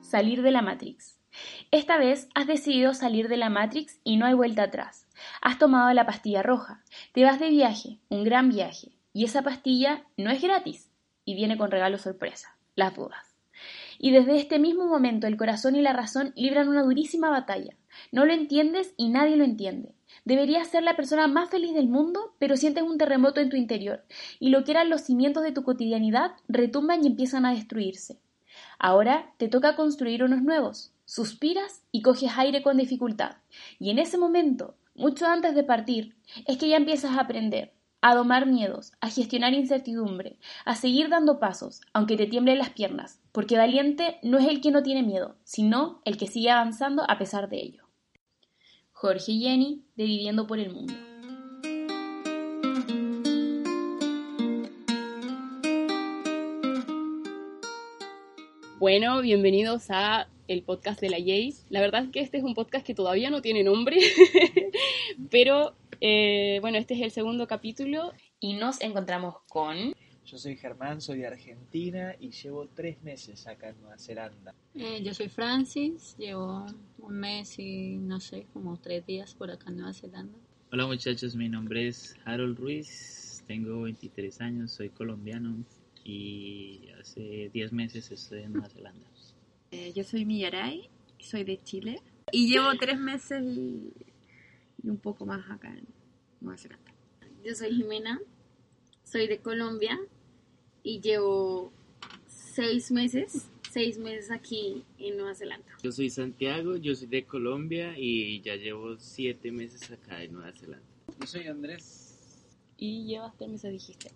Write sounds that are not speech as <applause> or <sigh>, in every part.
Salir de la Matrix. Esta vez has decidido salir de la Matrix y no hay vuelta atrás. Has tomado la pastilla roja, te vas de viaje, un gran viaje, y esa pastilla no es gratis y viene con regalo sorpresa, las dudas. Y desde este mismo momento el corazón y la razón libran una durísima batalla. No lo entiendes y nadie lo entiende. Deberías ser la persona más feliz del mundo, pero sientes un terremoto en tu interior, y lo que eran los cimientos de tu cotidianidad retumban y empiezan a destruirse. Ahora te toca construir unos nuevos. Suspiras y coges aire con dificultad. Y en ese momento, mucho antes de partir, es que ya empiezas a aprender, a domar miedos, a gestionar incertidumbre, a seguir dando pasos, aunque te tiemblen las piernas, porque valiente no es el que no tiene miedo, sino el que sigue avanzando a pesar de ello. Jorge y Jenny, de Viviendo por el Mundo. Bueno, bienvenidos a el podcast de la Jay. La verdad es que este es un podcast que todavía no tiene nombre, <laughs> pero eh, bueno, este es el segundo capítulo y nos encontramos con... Yo soy Germán, soy de Argentina y llevo tres meses acá en Nueva Zelanda. Eh, yo soy Francis, llevo un mes y no sé, como tres días por acá en Nueva Zelanda. Hola muchachos, mi nombre es Harold Ruiz, tengo 23 años, soy colombiano y hace 10 meses estoy en Nueva Zelanda. <laughs> Eh, yo soy Millaray, soy de Chile y llevo tres meses y, y un poco más acá en Nueva Zelanda. Yo soy Jimena, soy de Colombia y llevo seis meses, seis meses aquí en Nueva Zelanda. Yo soy Santiago, yo soy de Colombia y ya llevo 7 meses acá en Nueva Zelanda. Yo soy Andrés. Y llevas tres meses, dijiste.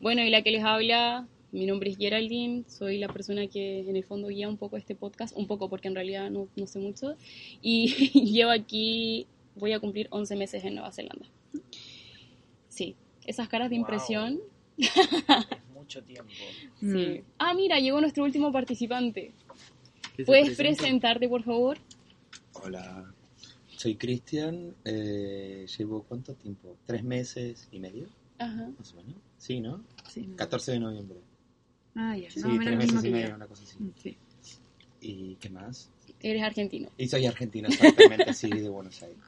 Bueno, y la que les habla, mi nombre es Geraldine, soy la persona que en el fondo guía un poco este podcast, un poco porque en realidad no, no sé mucho, y <laughs> llevo aquí, voy a cumplir 11 meses en Nueva Zelanda. Sí, esas caras de impresión. Es <laughs> mucho tiempo. Sí. Ah, mira, llegó nuestro último participante. ¿Que ¿Puedes presentarte, por favor? Hola, soy Cristian, eh, llevo cuánto tiempo? ¿Tres meses y medio? Ajá. Más o menos. Sí, ¿no? Sí. 14 de noviembre. Ah, ya. Sí, más o menos tres meses y que medio, una cosa así. Mm, Sí. ¿Y qué más? Eres argentino. Y soy argentino, exactamente, sí, de Buenos Aires.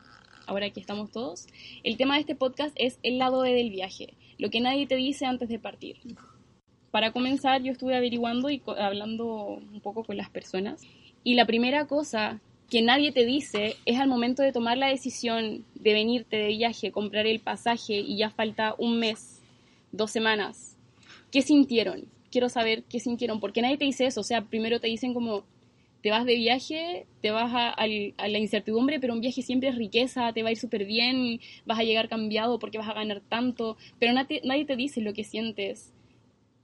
ahora aquí estamos todos. El tema de este podcast es el lado B del viaje, lo que nadie te dice antes de partir. Para comenzar, yo estuve averiguando y hablando un poco con las personas. Y la primera cosa que nadie te dice es al momento de tomar la decisión de venirte de viaje, comprar el pasaje y ya falta un mes, dos semanas. ¿Qué sintieron? Quiero saber qué sintieron, porque nadie te dice eso. O sea, primero te dicen como, te vas de viaje, te vas a, la incertidumbre, pero un viaje siempre es riqueza, te va a ir súper bien, vas a llegar cambiado porque vas a ganar tanto, pero nadie te dice lo que sientes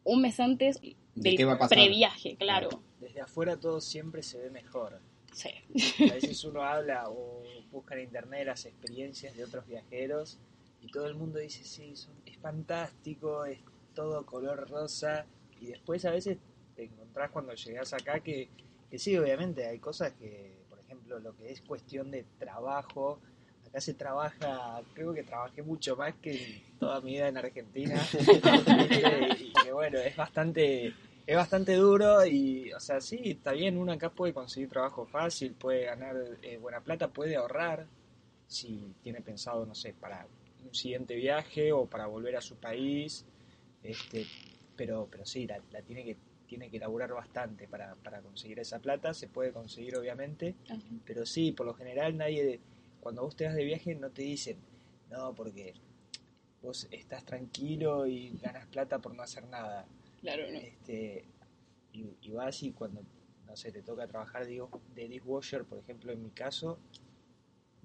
un mes antes del qué va a pasar? previaje, claro. Desde afuera todo siempre se ve mejor. Sí. A <laughs> veces uno habla o busca en internet las experiencias de otros viajeros y todo el mundo dice, sí, son- es fantástico, es todo color rosa. Y después a veces te encontrás cuando llegas acá que, que sí, obviamente hay cosas que, por ejemplo, lo que es cuestión de trabajo, acá se trabaja, creo que trabajé mucho más que en toda mi vida en Argentina. <laughs> y que bueno, es bastante es bastante duro y, o sea, sí, está bien, uno acá puede conseguir trabajo fácil, puede ganar eh, buena plata, puede ahorrar si tiene pensado, no sé, para un siguiente viaje o para volver a su país, este, pero, pero sí, la, la tiene que tiene que laburar bastante para, para conseguir esa plata, se puede conseguir obviamente, Ajá. pero sí, por lo general nadie, cuando vos te vas de viaje no te dicen, no, porque vos estás tranquilo y ganas plata por no hacer nada. Claro, no. Este, y, y vas y cuando, no sé, te toca trabajar digo, de dishwasher, por ejemplo, en mi caso,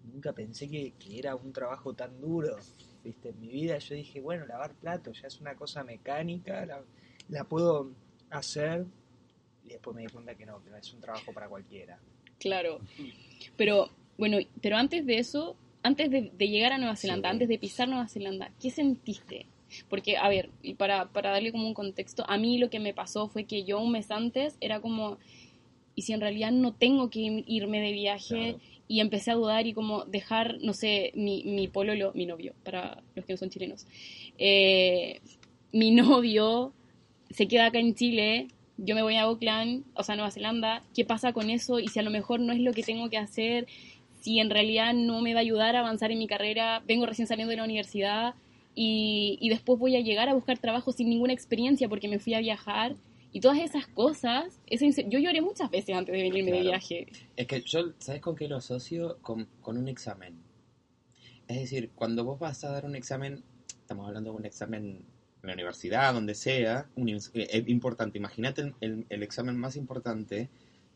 nunca pensé que, que era un trabajo tan duro. ¿Viste? En mi vida yo dije, bueno, lavar platos ya es una cosa mecánica, la, la puedo hacer. Y después me di cuenta que no, que no es un trabajo para cualquiera. Claro. Pero, bueno, pero antes de eso, antes de, de llegar a Nueva Zelanda, Sí. antes de pisar Nueva Zelanda, ¿qué sentiste? Porque, a ver, y para, para darle como un contexto, a mí lo que me pasó fue que yo un mes antes era como, ¿y si en realidad no tengo que irme de viaje? Claro. Y empecé a dudar y como dejar, no sé, mi, mi pololo, mi novio, para los que no son chilenos, eh, mi <laughs> novio se queda acá en Chile, yo me voy a Auckland, o sea, Nueva Zelanda, ¿qué pasa con eso? Y si a lo mejor no es lo que tengo que hacer, si en realidad no me va a ayudar a avanzar en mi carrera, vengo recién saliendo de la universidad y, y después voy a llegar a buscar trabajo sin ninguna experiencia porque me fui a viajar y todas esas cosas, esa yo lloré muchas veces antes de venirme de viaje. Es que yo, ¿sabes con qué lo asocio? Con, con un examen. Es decir, cuando vos vas a dar un examen, estamos hablando de un examen en la universidad, donde sea, un, eh, eh, importante. Imagínate el- el examen más importante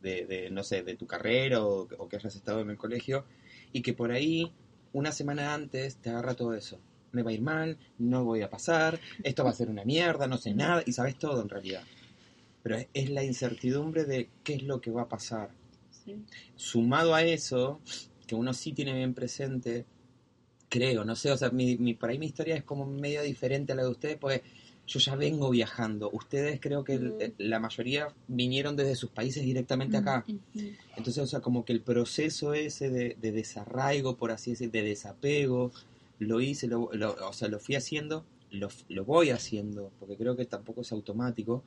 de, de, no sé, de tu carrera o, o que hayas estado en el colegio, y que por ahí, una semana antes, te agarra todo eso. Me va a ir mal, no voy a pasar, esto va a ser una mierda, no sé nada, y sabes todo en realidad. Pero es, es la incertidumbre de qué es lo que va a pasar Sí. sumado a eso, que uno sí tiene bien presente, creo, no sé, o sea, mi, mi- por ahí mi historia es como medio diferente a la de ustedes, porque yo ya vengo viajando. Ustedes creo que el- Mm. la mayoría vinieron desde sus países directamente acá. Ujú. Entonces, o sea, como que el proceso ese de, de desarraigo, por así decir, de desapego, lo hice, lo, lo- o sea, lo fui haciendo, lo, lo voy haciendo, porque creo que tampoco es automático,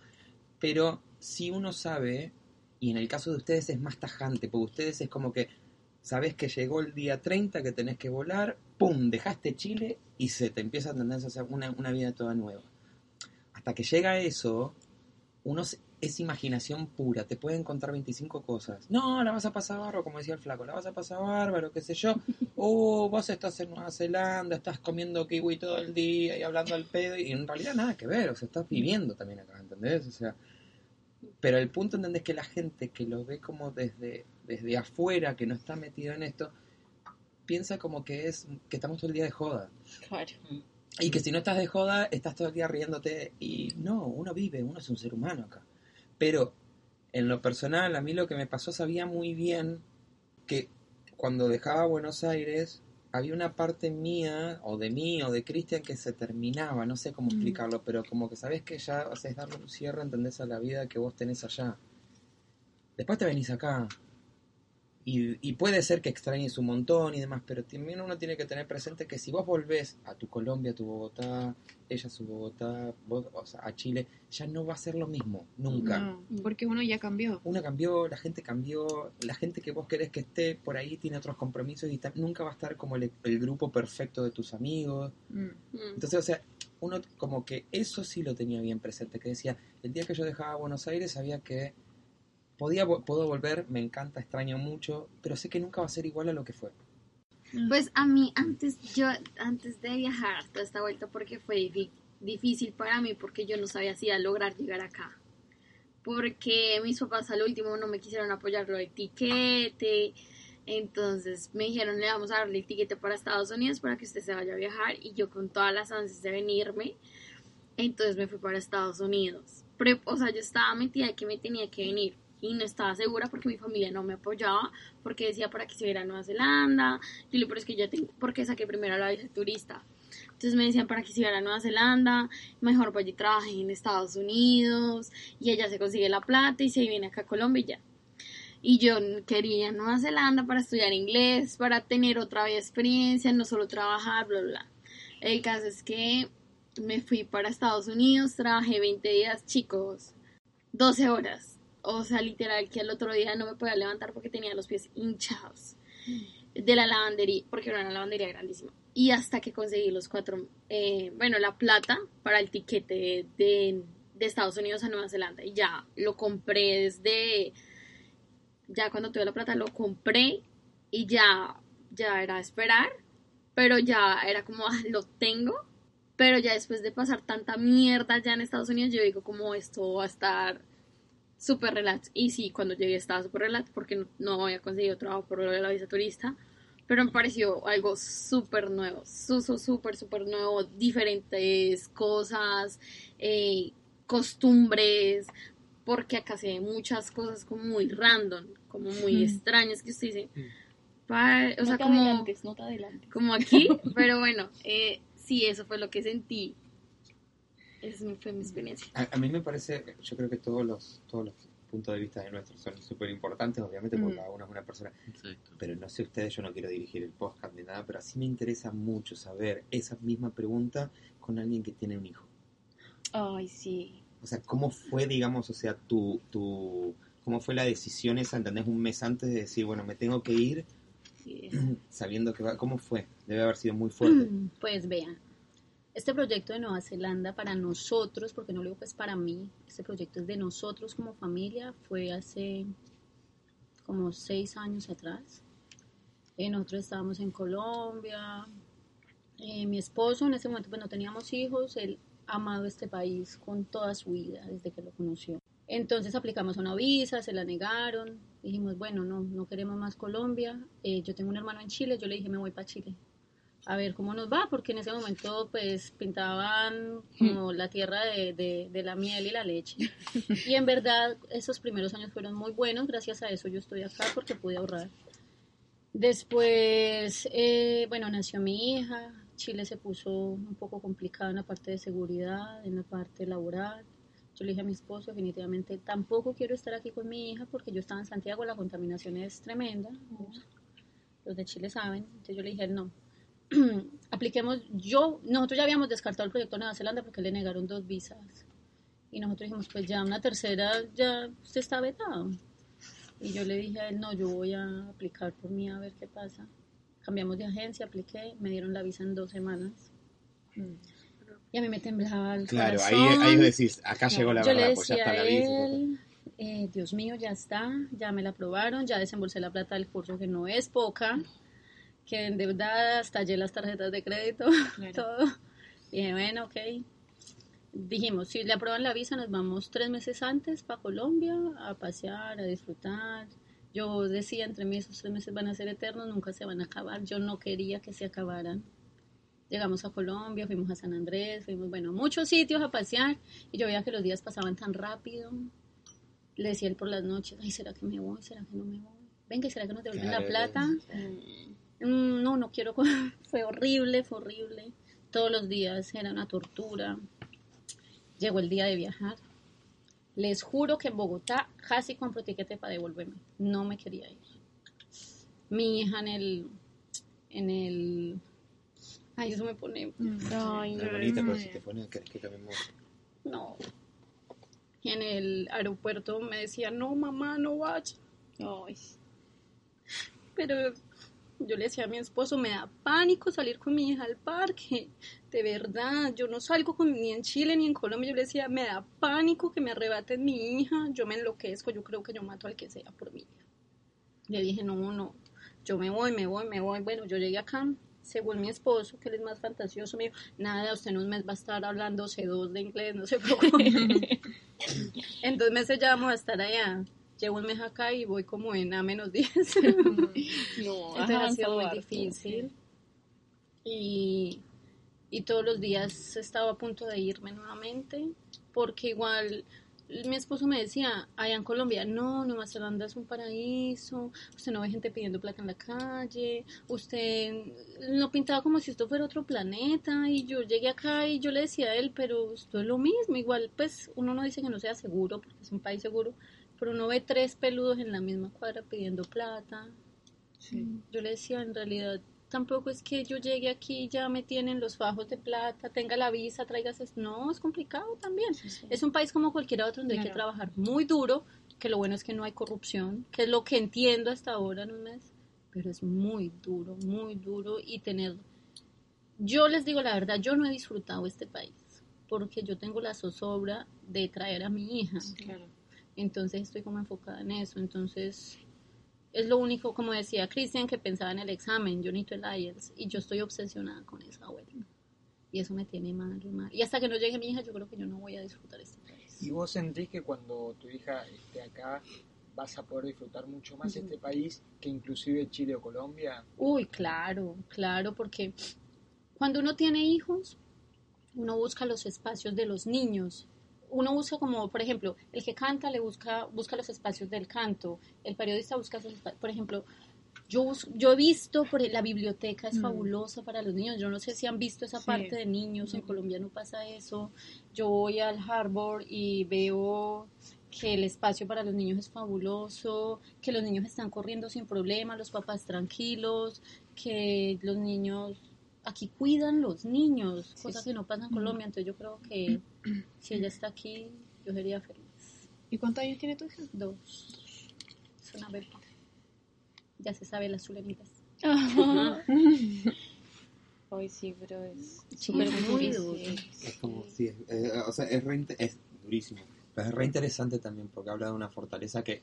pero si uno sabe, y en el caso de ustedes es más tajante, porque ustedes es como que sabes que llegó el día 30, que tenés que volar, ¡pum! Dejaste Chile y se te empieza a entender a hacer una, una vida toda nueva. Hasta que llega eso, uno es imaginación pura, te pueden contar 25 cosas. No, la vas a pasar bárbaro, como decía el flaco, la vas a pasar bárbaro, qué sé yo. Oh, <laughs> vos estás en Nueva Zelanda, estás comiendo kiwi todo el día y hablando al pedo, y en realidad nada que ver, o sea, estás viviendo también acá, ¿entendés? O sea, pero el punto ¿entendés? que la gente que lo ve como desde, desde afuera, que no está metido en esto, piensa como que es que estamos todo el día de joda. Claro. Y que si no estás de joda, estás todo el día riéndote. Y no, uno vive, uno es un ser humano acá. Pero en lo personal, a mí lo que me pasó, sabía muy bien que cuando dejaba Buenos Aires, había una parte mía, o de mí, o de Cristian, que se terminaba. No sé cómo explicarlo, pero como que sabes que ya haces darle un cierre, entendés a la vida que vos tenés allá. Después te venís acá. Y, y puede ser que extrañes un montón y demás, pero también uno tiene que tener presente que si vos volvés a tu Colombia, a tu Bogotá, ella a su Bogotá, vos, o sea, a Chile, ya no va a ser lo mismo, nunca. No, porque uno ya cambió. Uno cambió, la gente cambió, la gente que vos querés que esté por ahí tiene otros compromisos y nunca va a estar como el, el grupo perfecto de tus amigos. Mm. Mm. Entonces, o sea, uno como que eso sí lo tenía bien presente, que decía, el día que yo dejaba Buenos Aires sabía que podía, puedo volver, me encanta, extraño mucho, pero sé que nunca va a ser igual a lo que fue. Pues a mí antes yo antes de viajar toda esta vuelta porque fue difícil para mí porque yo no sabía si iba a lograr llegar acá. Porque mis papás al último no me quisieron apoyar lo del tiquete. Entonces me dijeron, le vamos a darle el tiquete para Estados Unidos para que usted se vaya a viajar. Y yo con todas las ansias de venirme, entonces me fui para Estados Unidos. Pero, o sea, yo estaba metida que me tenía que venir. Y no estaba segura porque mi familia no me apoyaba, porque decía para que se viera a Nueva Zelanda. Yo le pero es que yo tengo, porque saqué primero la visa turista. Entonces me decían para que se viera a Nueva Zelanda, mejor vaya y trabaje en Estados Unidos, y ella se consigue la plata y se viene acá a Colombia y ya. Y yo quería Nueva Zelanda para estudiar inglés, para tener otra vez experiencia, no solo trabajar, bla, bla. El caso es que me fui para Estados Unidos, trabajé 20 días, chicos, 12 horas. O sea, literal, que al otro día no me podía levantar porque tenía los pies hinchados de la lavandería, porque era una lavandería grandísima. Y hasta que conseguí los cuatro, eh, bueno, la plata para el tiquete de, de Estados Unidos a Nueva Zelanda. Y ya lo compré desde, ya cuando tuve la plata lo compré y ya, ya era esperar, pero ya era como, ah, lo tengo. Pero ya después de pasar tanta mierda ya en Estados Unidos, yo digo como esto va a estar súper relax. Y sí, cuando llegué estaba súper relax porque no, no había conseguido trabajo por lo de la visa turista. Pero me pareció algo súper nuevo, súper, súper nuevo, diferentes cosas, eh, costumbres, porque acá se ven muchas cosas como muy random, como muy Mm. extrañas que usted dice, pa- o no sea, te como, adelantes, no como aquí, <laughs> pero bueno, eh, sí, eso fue lo que sentí. Esa fue mi experiencia. A, a mí me parece, yo creo que todos los, todos los puntos de vista de nuestros son súper importantes, obviamente, porque Mm. cada uno es una persona. Exacto. Pero no sé ustedes, yo no quiero dirigir el podcast ni nada, pero así me interesa mucho saber esa misma pregunta con alguien que tiene un hijo. Ay, sí. O sea, ¿cómo fue, digamos, o sea, tu, tu, cómo fue la decisión esa, ¿entendés? Un mes antes de decir, bueno, me tengo que ir, Sí. <clears throat> sabiendo que va, ¿cómo fue? Debe haber sido muy fuerte. <clears throat> Pues vean, este proyecto de Nueva Zelanda para nosotros, porque no lo digo pues para mí, este proyecto es de nosotros como familia, fue hace como seis años atrás. Eh, nosotros estábamos en Colombia, eh, mi esposo en ese momento pues no teníamos hijos, él ha amado este país con toda su vida desde que lo conoció. Entonces aplicamos una visa, se la negaron, dijimos, bueno, no, no queremos más Colombia, Eh, yo tengo un hermano en Chile, yo le dije, me voy para Chile a ver cómo nos va, porque en ese momento pues pintaban como la tierra de, de- de la miel y la leche. Y en verdad esos primeros años fueron muy buenos, gracias a eso yo estoy acá porque pude ahorrar. Después, eh, bueno, nació mi hija, Chile se puso un poco complicado en la parte de seguridad, en la parte laboral. Yo le dije a mi esposo, definitivamente tampoco quiero estar aquí con mi hija porque yo estaba en Santiago, la contaminación es tremenda. Los de Chile saben. Entonces yo le dije, no, <clears throat> apliquemos, yo, nosotros ya habíamos descartado el proyecto de Nueva Zelanda porque le negaron dos visas. Y nosotros dijimos, pues ya una tercera, ya usted está vetado. Y yo le dije a él, no, yo voy a aplicar por mí a ver qué pasa. Cambiamos de agencia, apliqué, me dieron la visa en dos semanas. Y a mí me temblaba el Claro, ahí, corazón. ahí decís, acá llegó la Yo verdad, le pues ya decía está a la visa. él, eh, Dios mío, ya está, ya me la aprobaron, ya desembolsé la plata del curso que no es poca, que endeudada, estallé las tarjetas de crédito, <laughs> todo. Dije, bueno, ok. Dijimos, si le aprueban la visa, nos vamos tres meses antes para Colombia a pasear, a disfrutar. Yo decía, entre mí, esos tres meses van a ser eternos, nunca se van a acabar. Yo no quería que se acabaran. Llegamos a Colombia, fuimos a San Andrés, fuimos, bueno, muchos sitios a pasear y yo veía que los días pasaban tan rápido. Le decía él por las noches, ay, ¿será que me voy? ¿Será que no me voy? Venga, ¿será que nos devuelven la Claro, plata? Mm, No, no quiero. <laughs> fue horrible, fue horrible. Todos los días era una tortura. Llegó el día de viajar. Les juro que en Bogotá casi compro tiquete para devolverme. No me quería ir. Mi hija en el. En el. Ay, eso me pone. Ay, No, bonita, pero si te pones, ¿querés que cambiemos? No. Y en el aeropuerto me decía, no, mamá, no vaya. Ay. Pero yo le decía a mi esposo, me da pánico salir con mi hija al parque. De verdad, yo no salgo con, ni en Chile ni en Colombia. Yo le decía, me da pánico que me arrebaten mi hija. Yo me enloquezco, yo creo que yo mato al que sea por mi hija. Le dije, no, no, yo me voy, me voy, me voy. Bueno, yo llegué acá, según mi esposo, que él es más fantasioso, me dijo, nada, usted en un mes va a estar hablando C2 de inglés, no se preocupe. en dos meses ya vamos a estar allá. Llevo un mes acá y voy como en A menos 10. <laughs> No, Entonces ha sido muy harto, difícil. Y, y todos los días estaba a punto de irme nuevamente, porque igual mi esposo me decía, allá en Colombia, no, Nueva Zelanda es un paraíso, usted no ve gente pidiendo plata en la calle, usted lo pintaba como si esto fuera otro planeta, y yo llegué acá y yo le decía a él, pero esto es lo mismo, igual pues uno no dice que no sea seguro, porque es un país seguro, pero uno ve tres peludos en la misma cuadra pidiendo plata, yo le decía, en realidad, tampoco es que yo llegue aquí y ya me tienen los fajos de plata, tenga la visa, traigas. No, es complicado también. Es un país como cualquier otro donde hay que trabajar muy duro, que lo bueno es que no hay corrupción, que es lo que entiendo hasta ahora en un mes, pero es muy duro, muy duro y tener... Yo les digo la verdad, yo no he disfrutado este país porque yo tengo la zozobra de traer a mi hija. Claro. Entonces estoy como enfocada en eso. Entonces es lo único, como decía Cristian, que pensaba en el examen. Yo necesito el IELTS y yo estoy obsesionada con esa vuelta. Y eso me tiene mal, mal. Y hasta que no llegue mi hija, yo creo que yo no voy a disfrutar este país. ¿Y vos sentís que cuando tu hija esté acá vas a poder disfrutar mucho más este país que inclusive Chile o Colombia. Uy, claro, claro, porque cuando uno tiene hijos, uno busca los espacios de los niños. Uno busca como, por ejemplo, el que canta le busca, busca los espacios del canto, el periodista busca sus espacios, por ejemplo, yo, yo he visto, por la biblioteca es fabulosa para los niños, yo no sé si han visto esa Sí. parte de niños, en Colombia no pasa eso, yo voy al Harvard y veo que el espacio para los niños es fabuloso, que los niños están corriendo sin problema, los papás tranquilos, que los niños aquí cuidan los niños, cosa que no pasa en Colombia, entonces yo creo que <clears throat> si ella está aquí, yo sería feliz. ¿Y cuántos años tiene tu hija? Dos. Es una bebé. Ya se sabe las zulemitas. <laughs> Ay, sí, pero es Sí, súper es muy difícil. duro. Es como, sí, es- eh, o sea, es, re es durísimo. Pero es re interesante también porque habla de una fortaleza que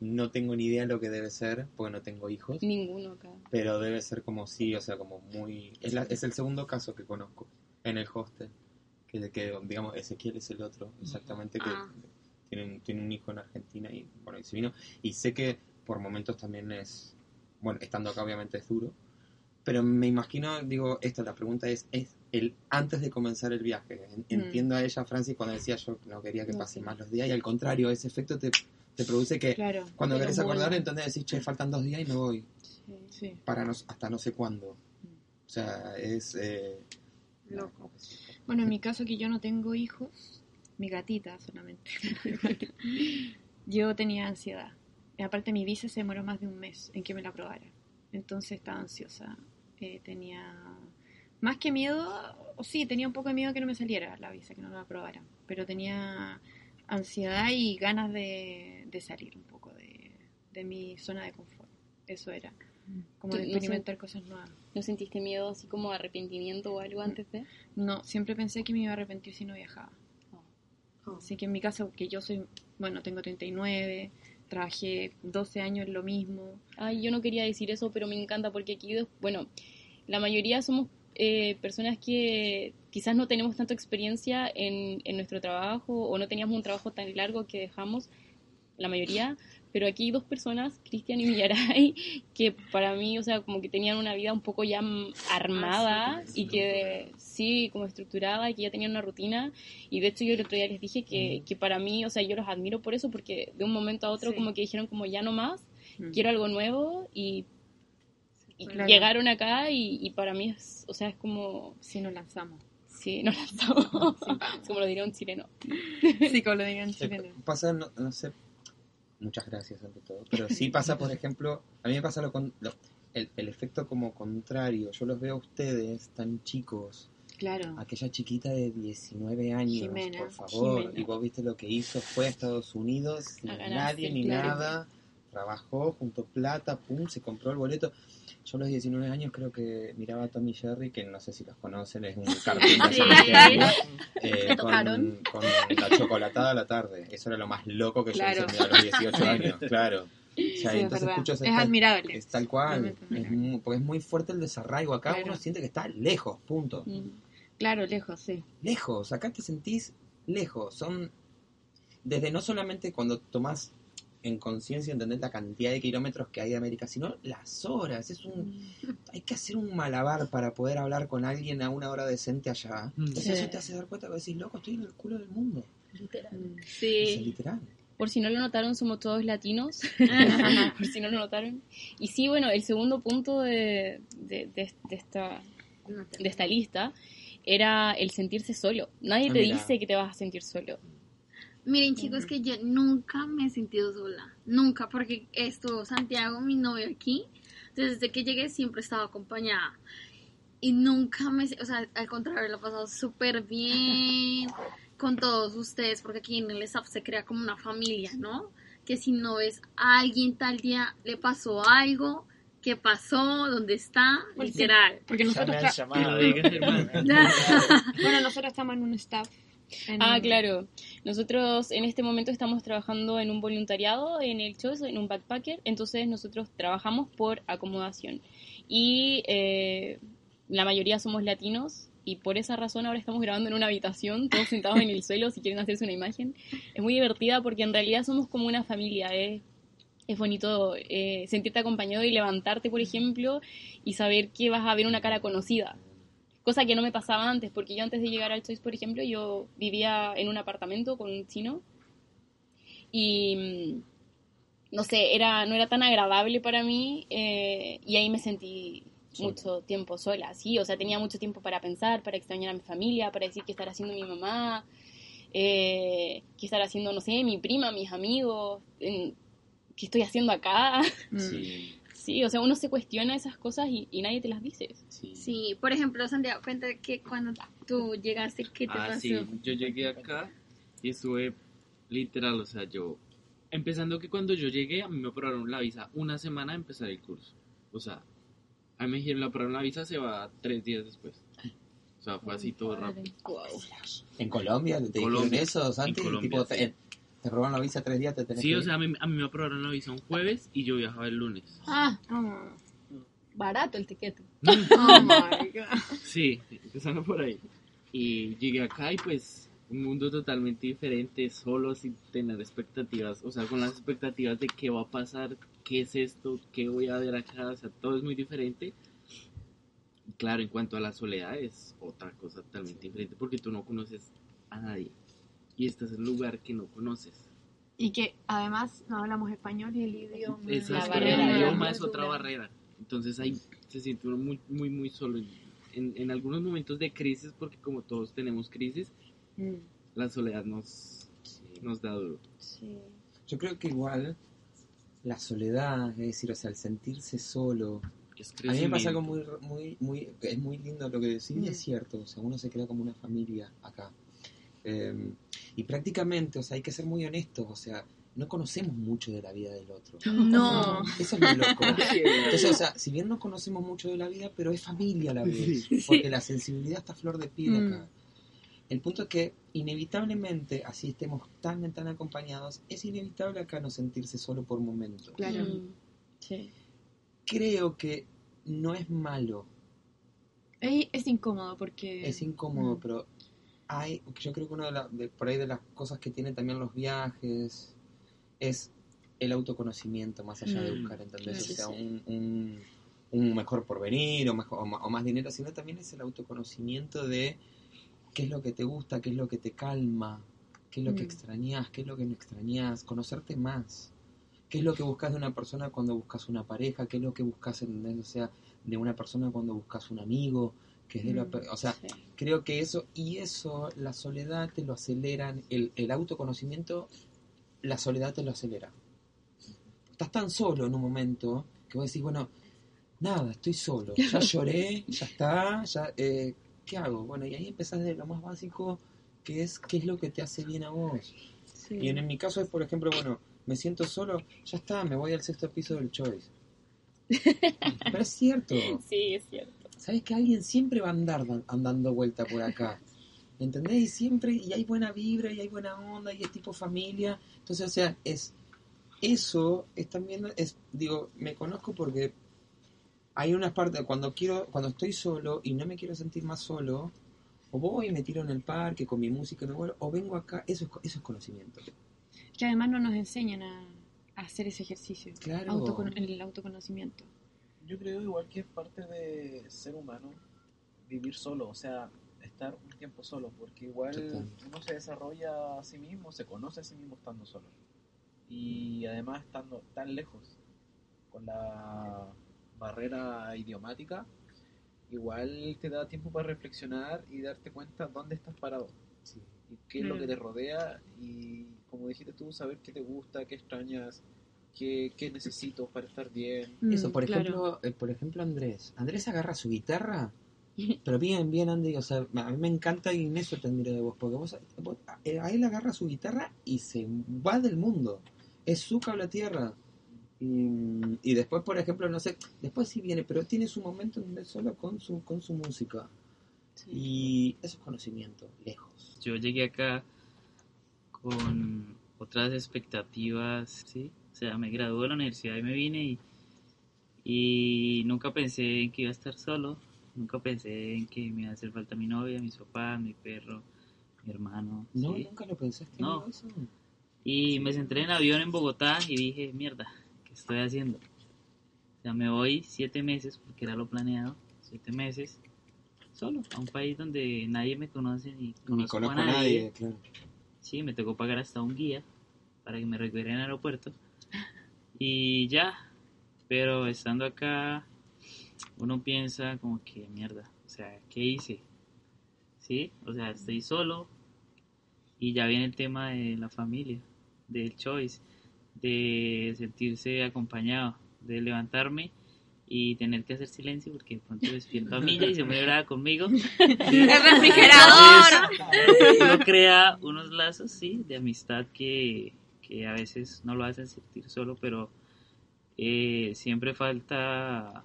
no tengo ni idea de lo que debe ser porque no tengo hijos. Ninguno acá. Pero debe ser como sí, o sea, como muy... Es, la- es el segundo caso que conozco en el hostel. Que, que digamos, Ezequiel es el otro, exactamente, que Ah. tiene, un- tiene un hijo en Argentina y bueno, y se vino. Y sé que por momentos también es... Bueno, estando acá obviamente es duro. Pero me imagino, digo, esto, la pregunta es, es el antes de comenzar el viaje. En- Entiendo a ella, Francis, cuando decía yo no quería que pasen más los días y al contrario, ese efecto te, te produce que Claro. cuando querés acordar, entonces decís, che, faltan dos días y me voy Sí. para no, hasta no sé cuándo. O sea, es... Eh, Loco. Bueno, en mi caso que yo no tengo hijos, mi gatita solamente. <laughs> yo tenía ansiedad. Y aparte mi visa se demoró más de un mes en que me la aprobara. Entonces estaba ansiosa. Eh, tenía más que miedo, o sí, tenía un poco de miedo que no me saliera la visa, que no la aprobaran. Pero tenía ansiedad y ganas de, de salir un poco de, de mi zona de confort. Eso era. Como de no experimentar cosas nuevas. ¿No sentiste miedo así como arrepentimiento o algo antes de? No, siempre pensé que me iba a arrepentir si no viajaba. Así que en mi caso, que yo soy, bueno, tengo 39, trabajé 12 años en lo mismo. Ay, yo no quería decir eso, pero me encanta porque aquí, bueno, la mayoría somos eh, personas que quizás no tenemos tanta experiencia en, en nuestro trabajo o no teníamos un trabajo tan largo que dejamos, la mayoría, pero aquí hay dos personas, Cristian y Millaray, <laughs> que para mí, o sea, como que tenían una vida un poco ya armada y que sí, como estructurada y que ya tenían una rutina. Y de hecho yo el otro día les dije que, que para mí, o sea, yo los admiro por eso, porque de un momento a otro Sí. como que dijeron como ya no más, Mm. quiero algo nuevo y, y Claro. llegaron acá y, y para mí es, o sea, es como, Sí, nos lanzamos. Sí, nos lanzamos, como lo diría un chileno. Sí, como lo digan Eh, chilenos. pasa, no, no sé, muchas gracias ante todo, pero sí pasa, por ejemplo, a mí me pasa lo con, lo- el, el efecto como contrario. Yo los veo a ustedes tan chicos, Claro. aquella chiquita de 19 años, Jimena, por favor, Jimena. y vos viste lo que hizo, fue a Estados Unidos sin nadie ni claro. nada, trabajó, juntó plata, pum, se compró el boleto. Yo a los 19 años creo que miraba a Tommy Jerry, que no sé si los conocen, es un <laughs> cartoon de tiempo, eh, ¿Te con, con la chocolatada a la tarde. Eso era lo más loco que Claro. yo hice a los 18 años, claro. O sea, Sí, es entonces verdad. escucho Es esta- admirable. es tal cual, es muy, porque es muy fuerte el desarraigo. Acá Claro. uno siente que está lejos, punto. Claro, lejos, sí. Lejos, acá te sentís lejos. Son desde no solamente cuando tomás en conciencia entender la cantidad de kilómetros que hay de América, sino las horas. Es un, hay que hacer un malabar para poder hablar con alguien a una hora decente allá. Mm. Entonces Sí. eso te hace dar cuenta que decís, loco, estoy en el culo del mundo. Literal. Es Sí, literal. por si no lo notaron, somos todos latinos, <laughs> por si no lo notaron. Y sí, bueno, el segundo punto de, de, de- de esta, de esta lista era el sentirse solo. Nadie Ah, te mira. dice que te vas a sentir solo. Miren chicos que yo nunca me he sentido sola, nunca, porque estuvo Santiago, mi novio aquí, entonces desde que llegué siempre estaba acompañada y nunca me, o sea, al contrario, lo he pasado súper bien con todos ustedes, porque aquí en el staff se crea como una familia, ¿no? Que si no ves a alguien tal día le pasó algo, ¿qué pasó? ¿Dónde está? Pues sí. Literal. Porque nosotros, llamado. <laughs> bueno, nosotros estamos en un staff. En- Ah, claro. Nosotros en este momento estamos trabajando en un voluntariado en el Choice, en un backpacker. Entonces nosotros trabajamos por acomodación. Y eh, la mayoría somos latinos. Y por esa razón ahora estamos grabando en una habitación, todos sentados en el <laughs> suelo, si quieren hacerse una imagen. Es muy divertida porque en realidad somos como una familia. Es es bonito eh, sentirte acompañado y levantarte, por ejemplo, y saber que vas a ver una cara conocida. Cosa que no me pasaba antes, porque yo antes de llegar al Choice, por ejemplo, yo vivía en un apartamento con un chino y mm, no sé, era, no era tan agradable para mí eh, y ahí me sentí mucho tiempo sola, sí, o sea, tenía mucho tiempo para pensar, para extrañar a mi familia, para decir qué estará haciendo mi mamá, eh, qué estará haciendo, no sé, mi prima, mis amigos, en- qué estoy haciendo acá. Sí, <laughs> Sí, o sea, uno se cuestiona esas cosas y, y nadie te las dice. sí. Sí, por ejemplo, Santiago, cuenta que cuando tú llegaste, ¿qué te Ah, pasó? sí, yo llegué acá y estuve literal, o sea, yo, empezando que cuando yo llegué, a mí me aprobaron la visa una semana de empezar el curso. O sea, a mí me dijeron, la aprobaron la visa se va tres días después. O sea, fue así todo rápido. ¿En Colombia te dijeron Colombia. eso, Santi? En Colombia, Tipo, sí. Te, roban la visa tres días, te tenés Sí, que o ir. sea, a mí, a mí me aprobaron la visa un jueves y yo viajaba el lunes. Ah, Oh, barato el tiquete. <laughs> oh my god. Sí, empezando por ahí. Y llegué acá y pues un mundo totalmente diferente, solo sin tener expectativas, o sea, con las expectativas de qué va a pasar, qué es esto, qué voy a ver acá, o sea, todo es muy diferente. Y claro, en cuanto a la soledad es otra cosa totalmente diferente porque tú no conoces a nadie y estás en un lugar que no conoces. Y que además no hablamos español y el idioma. Esa La es barrera. el idioma es otra barrera. Entonces ahí se siente uno muy, muy, muy solo. En, en algunos momentos de crisis, porque como todos tenemos crisis, Mm. la soledad nos, nos da duro. Yo creo que igual la soledad, es decir, o sea, el sentirse solo. Es A mí me pasa algo muy, muy, muy, es muy lindo lo que decís, y Mm. es cierto, o sea, uno se crea como una familia acá. Eh, y prácticamente, o sea, hay que ser muy honestos, o sea, no conocemos mucho de la vida del otro. No. <laughs> Eso es lo loco. <laughs> Entonces, o sea, si bien no conocemos mucho de la vida, pero es familia a la vez, porque la sensibilidad está a flor de piel Mm. acá. El punto es que inevitablemente, así estemos tan tan acompañados, es inevitable acá no sentirse solo por momentos. Claro. Mm, Sí. Creo que no es malo, Es, es incómodo porque. es incómodo, Mm. pero hay, yo creo que una de, la- de- por ahí de las cosas que tienen también los viajes es el autoconocimiento más allá de Mm, buscar, ¿entendés? claro, o sea, sí. un, un, un mejor porvenir o, mejor, o más dinero, sino también es el autoconocimiento de qué es lo que te gusta, qué es lo que te calma, qué es lo que Mm. extrañas, qué es lo que no extrañas, conocerte más. ¿Qué es lo que buscas de una persona cuando buscas una pareja? ¿Qué es lo que buscas, ¿entendés? o sea, de una persona cuando buscas un amigo? Que es de la o sea, Sí. creo que eso y eso la soledad te lo aceleran el, el autoconocimiento la soledad te lo acelera estás tan solo en un momento que vos decís bueno nada estoy solo ya <laughs> lloré ya está ya eh, qué hago bueno y ahí empezás de lo más básico que es qué es lo que te hace bien a vos Sí. y en, en mi caso es por ejemplo bueno me siento solo ya está me voy al sexto piso del choice <laughs> pero es cierto Sí, es cierto. Sabes que alguien siempre va a andar dan- andando vuelta por acá. ¿Entendés? Y siempre, y hay buena vibra, y hay buena onda, y es tipo familia. Entonces, o sea, es eso es también, es, digo, me conozco porque hay unas partes, cuando quiero, cuando estoy solo y no me quiero sentir más solo, o voy y me tiro en el parque con mi música y me vuelvo, o vengo acá, eso es, eso es conocimiento. Que además no nos enseñan a, a hacer ese ejercicio. Claro. El autoconocimiento. Yo creo igual que es parte de ser humano vivir solo, o sea, estar un tiempo solo, porque igual Total. uno se desarrolla a sí mismo, se conoce a sí mismo estando solo. Y además estando tan lejos, con la barrera idiomática, igual te da tiempo para reflexionar y darte cuenta dónde estás parado. Y qué es lo que te rodea y como dijiste tú, saber qué te gusta, qué extrañas, qué, qué necesito para estar bien. Eso, Mm, por claro. ejemplo, eh, por ejemplo Andrés. Andrés agarra su guitarra, <laughs> pero bien, bien Andy, o sea, a mí me encanta y en eso te admiro de vos, porque vos, vos- eh, a él agarra su guitarra y se va del mundo. Es su cable a tierra. Y, y después, por ejemplo, no sé, después sí viene, pero tiene su momento en donde solo con su, con su música. Y eso es conocimiento, lejos. Yo llegué acá con otras expectativas, ¿sí? O sea, me gradué de la universidad y me vine y, y nunca pensé en que iba a estar solo, nunca pensé en que me iba a hacer falta mi novia, mis papás, mi perro, mi hermano, No, ¿sí? nunca lo pensaste. No. eso? Y me senté en avión en Bogotá y dije, mierda, ¿qué estoy haciendo? O sea, me voy siete meses, porque era lo planeado, siete meses, solo, a un país donde nadie me conoce ni Ni conozco, a nadie. nadie, claro. Sí, me tocó pagar hasta un guía para que me recogiera en el aeropuerto. Y ya, pero estando acá, uno piensa como que mierda, o sea, ¿qué hice? ¿Sí? O sea, estoy solo y ya viene el tema de la familia, del choice, de sentirse acompañado, de levantarme y tener que hacer silencio porque de pronto despierto a Milla y se me brava conmigo. <laughs> <laughs> ¡El refrigerador! Entonces, uno crea unos lazos, sí, de amistad que, que a veces no lo hacen sentir solo, pero eh, siempre falta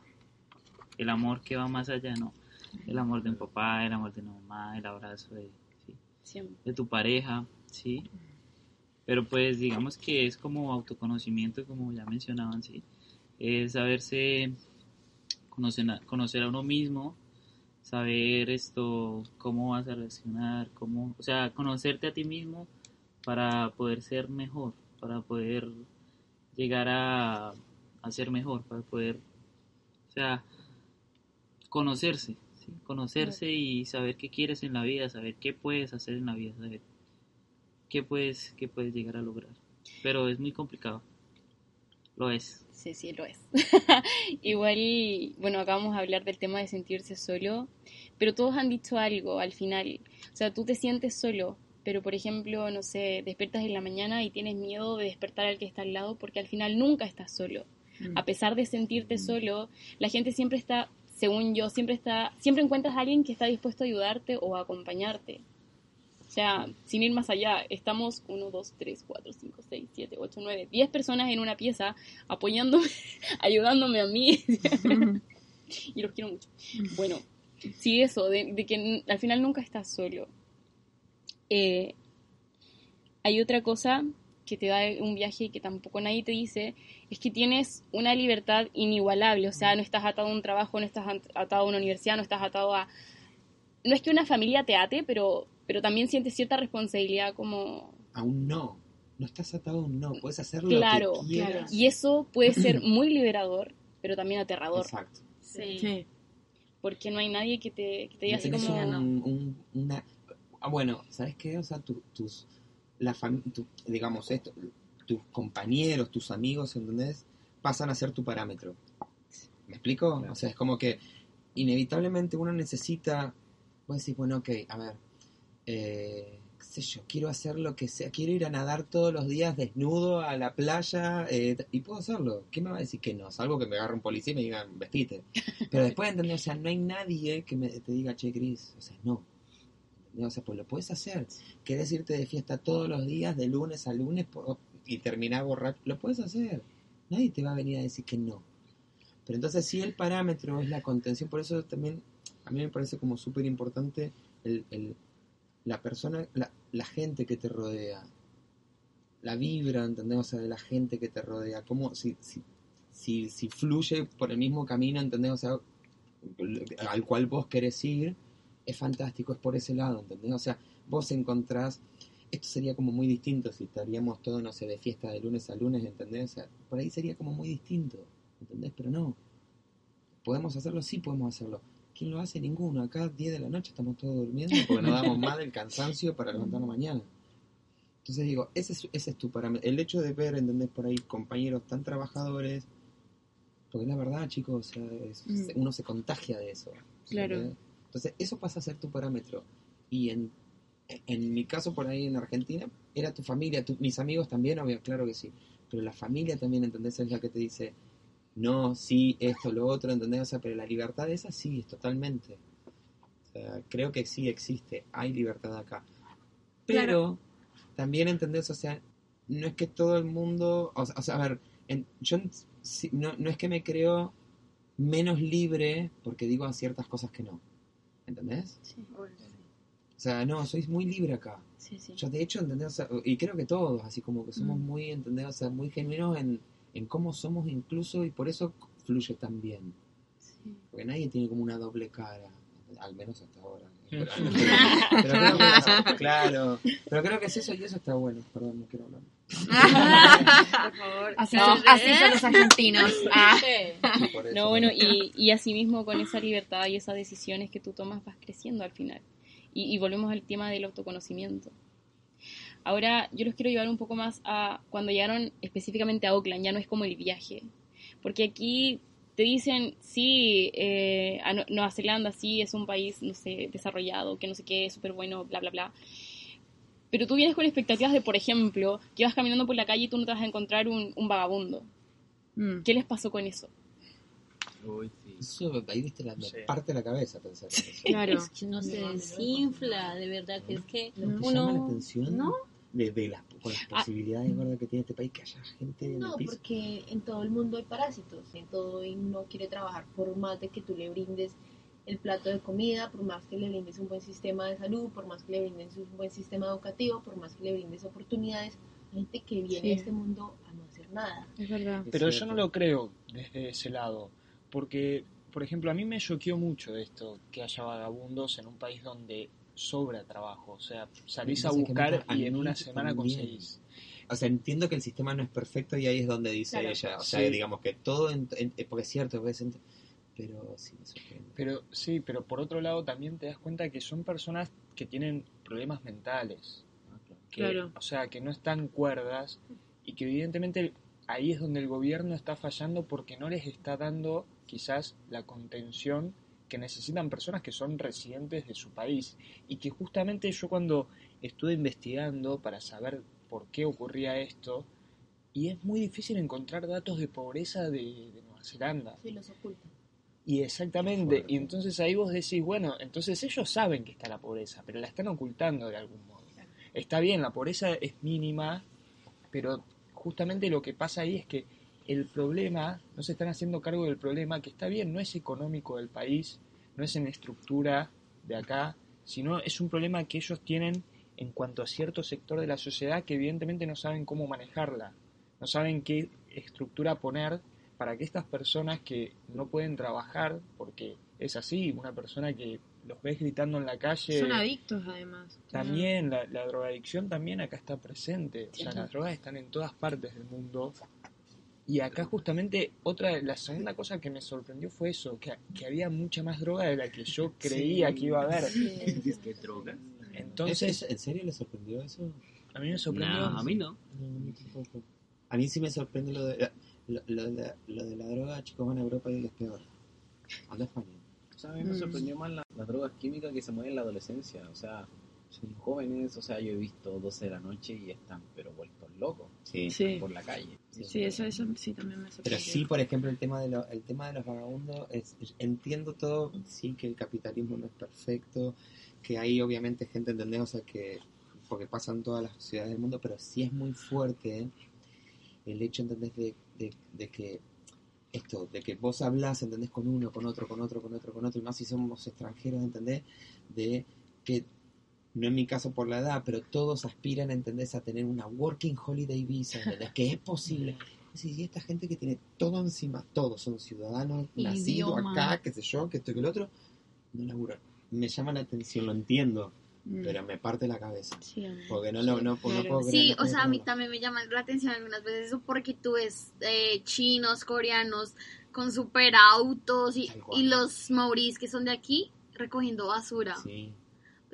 el amor que va más allá, ¿no? El amor de un papá, el amor de una mamá, el abrazo de, sí, de tu pareja, ¿sí? Pero pues digamos que es como autoconocimiento, como ya mencionaban, ¿sí? Es saberse conocer a, conocer a uno mismo, saber esto, cómo vas a reaccionar, cómo, o sea, conocerte a ti mismo para poder ser mejor, para poder llegar a, a ser mejor, para poder, o sea, conocerse, ¿sí? conocerse y saber qué quieres en la vida, saber qué puedes hacer en la vida, saber qué puedes, qué puedes llegar a lograr. Pero es muy complicado. Lo es. Sí, sí, lo es. <laughs> Igual, bueno, acabamos de hablar del tema de sentirse solo, pero todos han dicho algo al final. O sea, tú te sientes solo, pero por ejemplo, no sé, despiertas en la mañana y tienes miedo de despertar al que está al lado porque al final nunca estás solo. A pesar de sentirte solo, la gente siempre está, según yo, siempre está, siempre encuentras a alguien que está dispuesto a ayudarte o a acompañarte. O sea, sin ir más allá, estamos 1, 2, 3, 4, 5, 6, 7, 8, 9, 10 personas en una pieza apoyándome, <laughs> ayudándome a mí. <laughs> y los quiero mucho. Bueno, sí, eso, de, de que al final nunca estás solo. Eh, hay otra cosa que te da un viaje y que tampoco nadie te dice, es que tienes una libertad inigualable, o sea, no estás atado a un trabajo, no estás at- atado a una universidad, no estás atado a... No es que una familia te ate, pero, pero también sientes cierta responsabilidad como... A un no. No estás atado a un no. Puedes hacer lo Claro, que quieras. y eso puede ser <clears throat> muy liberador, pero también aterrador, Exacto. Sí. porque no hay nadie que te, que te diga así como... un- un- una... Ah, bueno, ¿sabes qué? O sea, tu- tus... La tu- digamos esto, tus compañeros, tus amigos, ¿entendés? Pasan a ser tu parámetro. ¿Me explico? O sea, es como que inevitablemente uno necesita... Puedes decir, bueno, ok, a ver, eh, qué sé yo, quiero hacer lo que sea, quiero ir a nadar todos los días desnudo a la playa eh, y puedo hacerlo. ¿Qué me va a decir que no? Salvo que me agarre un policía y me digan, vestite. Pero después, ¿entendés? O sea, no hay nadie que me, te diga, che, Cris, o sea, no. O sea, pues lo puedes hacer. ¿Querés irte de fiesta todos los días, de lunes a lunes, y terminar borracho? Lo puedes hacer. Nadie te va a venir a decir que no. Pero entonces sí el parámetro es la contención, por eso también a mí me parece como súper importante el, el- la persona, la, la gente que te rodea, la vibra, ¿entendés? De la gente que te rodea, cómo, si, si, si, si fluye por el mismo camino, ¿entendés? Al cual vos querés ir, es fantástico, es por ese lado, ¿entendés? O sea, vos encontrás, esto sería como muy distinto si estaríamos todos, no sé, de fiesta de lunes a lunes, ¿entendés? O sea, por ahí sería como muy distinto, ¿entendés? Pero no, ¿podemos hacerlo? Sí, podemos hacerlo. ¿Quién lo hace? Ninguno. Acá 10 de la noche estamos todos durmiendo porque no damos más del cansancio para levantarnos mañana. Entonces digo, ese es, ese es tu parámetro. El hecho de ver, ¿entendés? Por ahí compañeros tan trabajadores, porque la verdad, chicos, o sea, es- Mm. uno se contagia de eso. Claro. Entonces, eso pasa a ser tu parámetro. Y en, en mi caso, por ahí en Argentina, era tu familia, tu- mis amigos también, obvio, claro que sí. Pero la familia también, ¿entendés? Es la que te dice, no, sí, esto, lo otro, ¿entendés? O sea, pero la libertad esa sí, es totalmente. O sea, creo que sí existe, hay libertad acá. Pero Claro. también, ¿entendés? O sea, no es que todo el mundo, o sea, o sea, a ver, en- yo no, no es que me creo menos libre porque digo ciertas cosas que no. ¿Entendés? Sí, O sea, no, sois muy libre acá. sí, sí. Yo de hecho, ¿entendés? O sea, y creo que todos, así como que somos Mm. muy, ¿entendés? O sea, muy genuinos en, en cómo somos incluso y por eso fluye tan bien. Sí. Porque nadie tiene como una doble cara, al menos hasta ahora. Pero, <laughs> pero creo que, claro, pero creo que es eso y eso está bueno. Perdón, no quiero hablar. Por favor. Así, No. son, así son los argentinos. Ah. Sí. No, bueno, y, y así mismo con esa libertad y esas decisiones que tú tomas vas creciendo al final. Y, y volvemos al tema del autoconocimiento. Ahora yo los quiero llevar un poco más a cuando llegaron específicamente a Oakland, ya no es como el viaje. Porque aquí te dicen, sí, eh, a Nu- Nueva Zelanda sí es un país, no sé, desarrollado, que no sé qué, súper bueno, bla, bla, bla. Pero tú vienes con expectativas de, por ejemplo, que vas caminando por la calle y tú no te vas a encontrar un, un vagabundo. Mm. ¿Qué les pasó con eso? Uy, sí. Eso, ahí viste la, me Sí. parte la cabeza pensar en eso. Claro. Es que uno se desinfla, de verdad, que es que ¿No te llama la uno... atención? ¿No? De, de las, con las Ah. posibilidades gorda, que tiene este país que haya gente en No, el piso. porque en todo el mundo hay parásitos, en todo y no quiere trabajar por más de que tú le brindes el plato de comida, por más que le brindes un buen sistema de salud, por más que le brindes un buen sistema educativo, por más que le brindes oportunidades. Hay gente que viene Sí. a este mundo a no hacer nada. Es verdad. Pero yo no lo creo desde ese lado, porque, por ejemplo, a mí me choqueó mucho esto, que haya vagabundos en un país donde sobra trabajo, o sea, salís a buscar a y en una semana también. conseguís. O sea, entiendo que el sistema no es perfecto y ahí es donde dice Claro. ella. O sea, Sí. digamos que todo, en- en- porque es cierto, ent- pero sí me sorprende. Pero sí, pero por otro lado también te das cuenta que son personas que tienen problemas mentales, que, Claro. o sea, que no están cuerdas y que evidentemente ahí es donde el gobierno está fallando porque no les está dando quizás la contención que necesitan personas que son residentes de su país y que justamente yo cuando estuve investigando para saber por qué ocurría esto y es muy difícil encontrar datos de pobreza de, de Nueva Zelanda Sí, los ocultan. Y exactamente, y entonces ahí vos decís, bueno, entonces ellos saben que está la pobreza, pero la están ocultando de algún modo. Está bien, la pobreza es mínima, pero justamente lo que pasa ahí es que el problema, no se están haciendo cargo del problema, que está bien, no es económico del país, no es en estructura de acá, sino es un problema que ellos tienen en cuanto a cierto sector de la sociedad que evidentemente no saben cómo manejarla, no saben qué estructura poner para que estas personas que no pueden trabajar, porque es así, una persona que los ves gritando en la calle, Son adictos, además. también la, la drogadicción también acá está presente, o sea, las drogas están en todas partes del mundo. Y acá justamente otra, la segunda cosa que me sorprendió fue eso, que, que había mucha más droga de la que yo creía que iba a haber. ¿Dices que drogas? Entonces, ¿Es- ¿En serio le sorprendió eso? a mí me sorprendió. No, a mí no. No, a mí tampoco. A mí sí me sorprende lo de, lo, lo de, la, lo de la droga, chicos, van a Europa y es peor. Anda a España. O sea, a mí me sorprendió más la- las drogas químicas que se mueven en la adolescencia. O sea, jóvenes, o sea, yo he visto 12 de la noche y están, pero vueltos locos Sí. Sí. por la calle. Sí, eso, eso sí también me Pero sorprendió. sí, por ejemplo, el tema de, lo- el tema de los vagabundos, es, entiendo todo, sí que el capitalismo no es perfecto, que hay obviamente gente, ¿entendés? O sea, que, porque pasa en todas las ciudades del mundo, pero sí es muy fuerte el hecho, ¿entendés? De, de, de que esto, de que vos hablas, ¿entendés? Con uno, con otro, con otro, con otro, con otro, y más si somos extranjeros, ¿entendés? De que, no en mi caso por la edad, pero todos aspiran, ¿entendés? A tener una working holiday visa, ¿entendés? Que es posible. <laughs> Sí, y esta gente que tiene todo encima, todos son ciudadanos, nacidos acá, qué sé yo, que esto y que el otro, no laburan. Me llama la atención, lo entiendo. Pero me parte la cabeza. Sí. Porque no, lo no, no claro. puedo creer, Sí, no o sea, a mí también me llama la atención algunas veces eso porque tú ves eh, chinos, coreanos con super autos y, y los maurís que son de aquí recogiendo basura. Sí.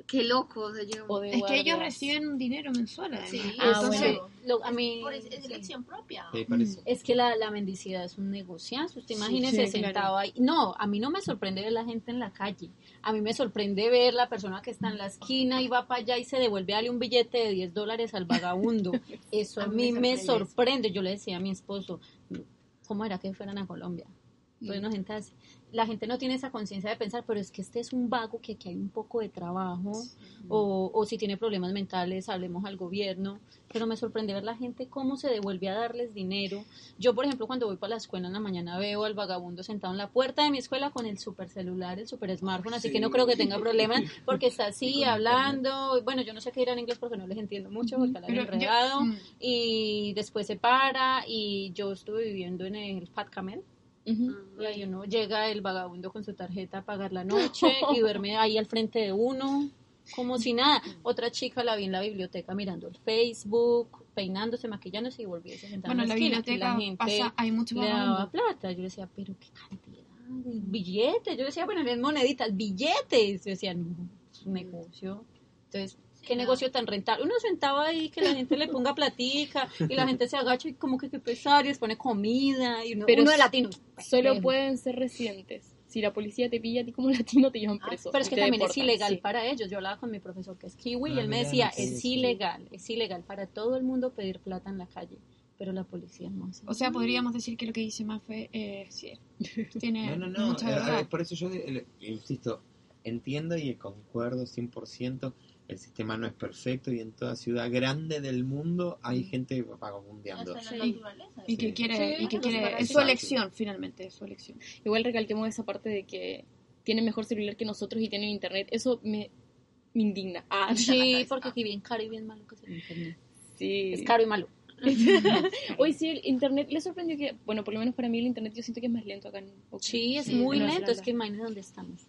Qué loco. O sea, yo- O Es que ellos reciben un dinero mensual, además. Sí, Ah, entonces, bueno. Lo- a mí, por es, es elección propia. Sí, por eso. Es que la, la mendicidad es un negociazo. Usted Sí, imagínese sí, claro. sentado ahí. No, a mí no me sorprende ver la gente en la calle. A mí me sorprende ver la persona que está en la esquina y va para allá y se devuelve a darle un billete de 10 dólares al vagabundo. <laughs> Eso a mí me sorprende. Yo le decía a mi esposo, ¿cómo era que fueran a Colombia? Gente así. La gente no tiene esa conciencia de pensar, pero es que este es un vago que aquí hay un poco de trabajo, o, o si tiene problemas mentales, hablemos al gobierno. Pero me sorprende ver la gente cómo se devuelve a darles dinero. Yo, por ejemplo, cuando voy para la escuela en la mañana veo al vagabundo sentado en la puerta de mi escuela con el super celular, el super smartphone, así que no creo que tenga problemas porque está así <laughs> hablando. Bueno, yo no sé qué dirán en inglés porque no les entiendo mucho porque yo- enredado. mm. Y después se para y yo estuve viviendo en el Fat Camel. Y ahí uno llega el vagabundo con su tarjeta a pagar la noche <laughs> y duerme ahí al frente de uno. como si nada. Otra chica la vi en la biblioteca mirando el Facebook, peinándose, maquillándose y volvió y se sentaba Bueno, en la biblioteca la gente pasa, hay mucho le daba plata. Yo decía, pero qué cantidad, billetes. Yo decía, bueno, es moneditas, billetes. Yo decía, no, es un negocio. Entonces, qué negocio tan rentable. Uno sentaba ahí que la gente le ponga platica y la gente se agacha y como que qué pesar y les pone comida y uno, Pero uno de latinos. Solo pendejo. pueden ser residentes. Si la policía te pilla a ti como <laughs> latino, te llevan preso. Ah, Pero es que también es ilegal sí. para ellos. Yo hablaba con mi profesor que es kiwi y Ah, él me decía, es sí. ilegal, es ilegal para todo el mundo pedir plata en la calle, pero la policía no hace. O sea, podríamos decir que lo que dice Mafe es <laughs> cierto. Tiene No, no, no. mucha eh, verdad. eh, por eso yo eh, insisto, entiendo y concuerdo 100%. El sistema no es perfecto y en toda ciudad grande del mundo hay gente vagabundeando. Naturaleza. Y que Sí. quiere, Sí, y que quiere, es su elección finalmente, es su elección. Igual recalquemos esa parte de que tienen mejor celular que nosotros y tienen internet. Eso me, me indigna. Ah, Sí, porque aquí bien caro y bien malo que es el internet. sí. Es caro y malo. <laughs> Hoy sí, el internet le sorprendió que, bueno, por lo menos para mí el internet yo siento que es más lento acá en Auckland. Sí, es Sí, muy lento, es que imagínate dónde estamos.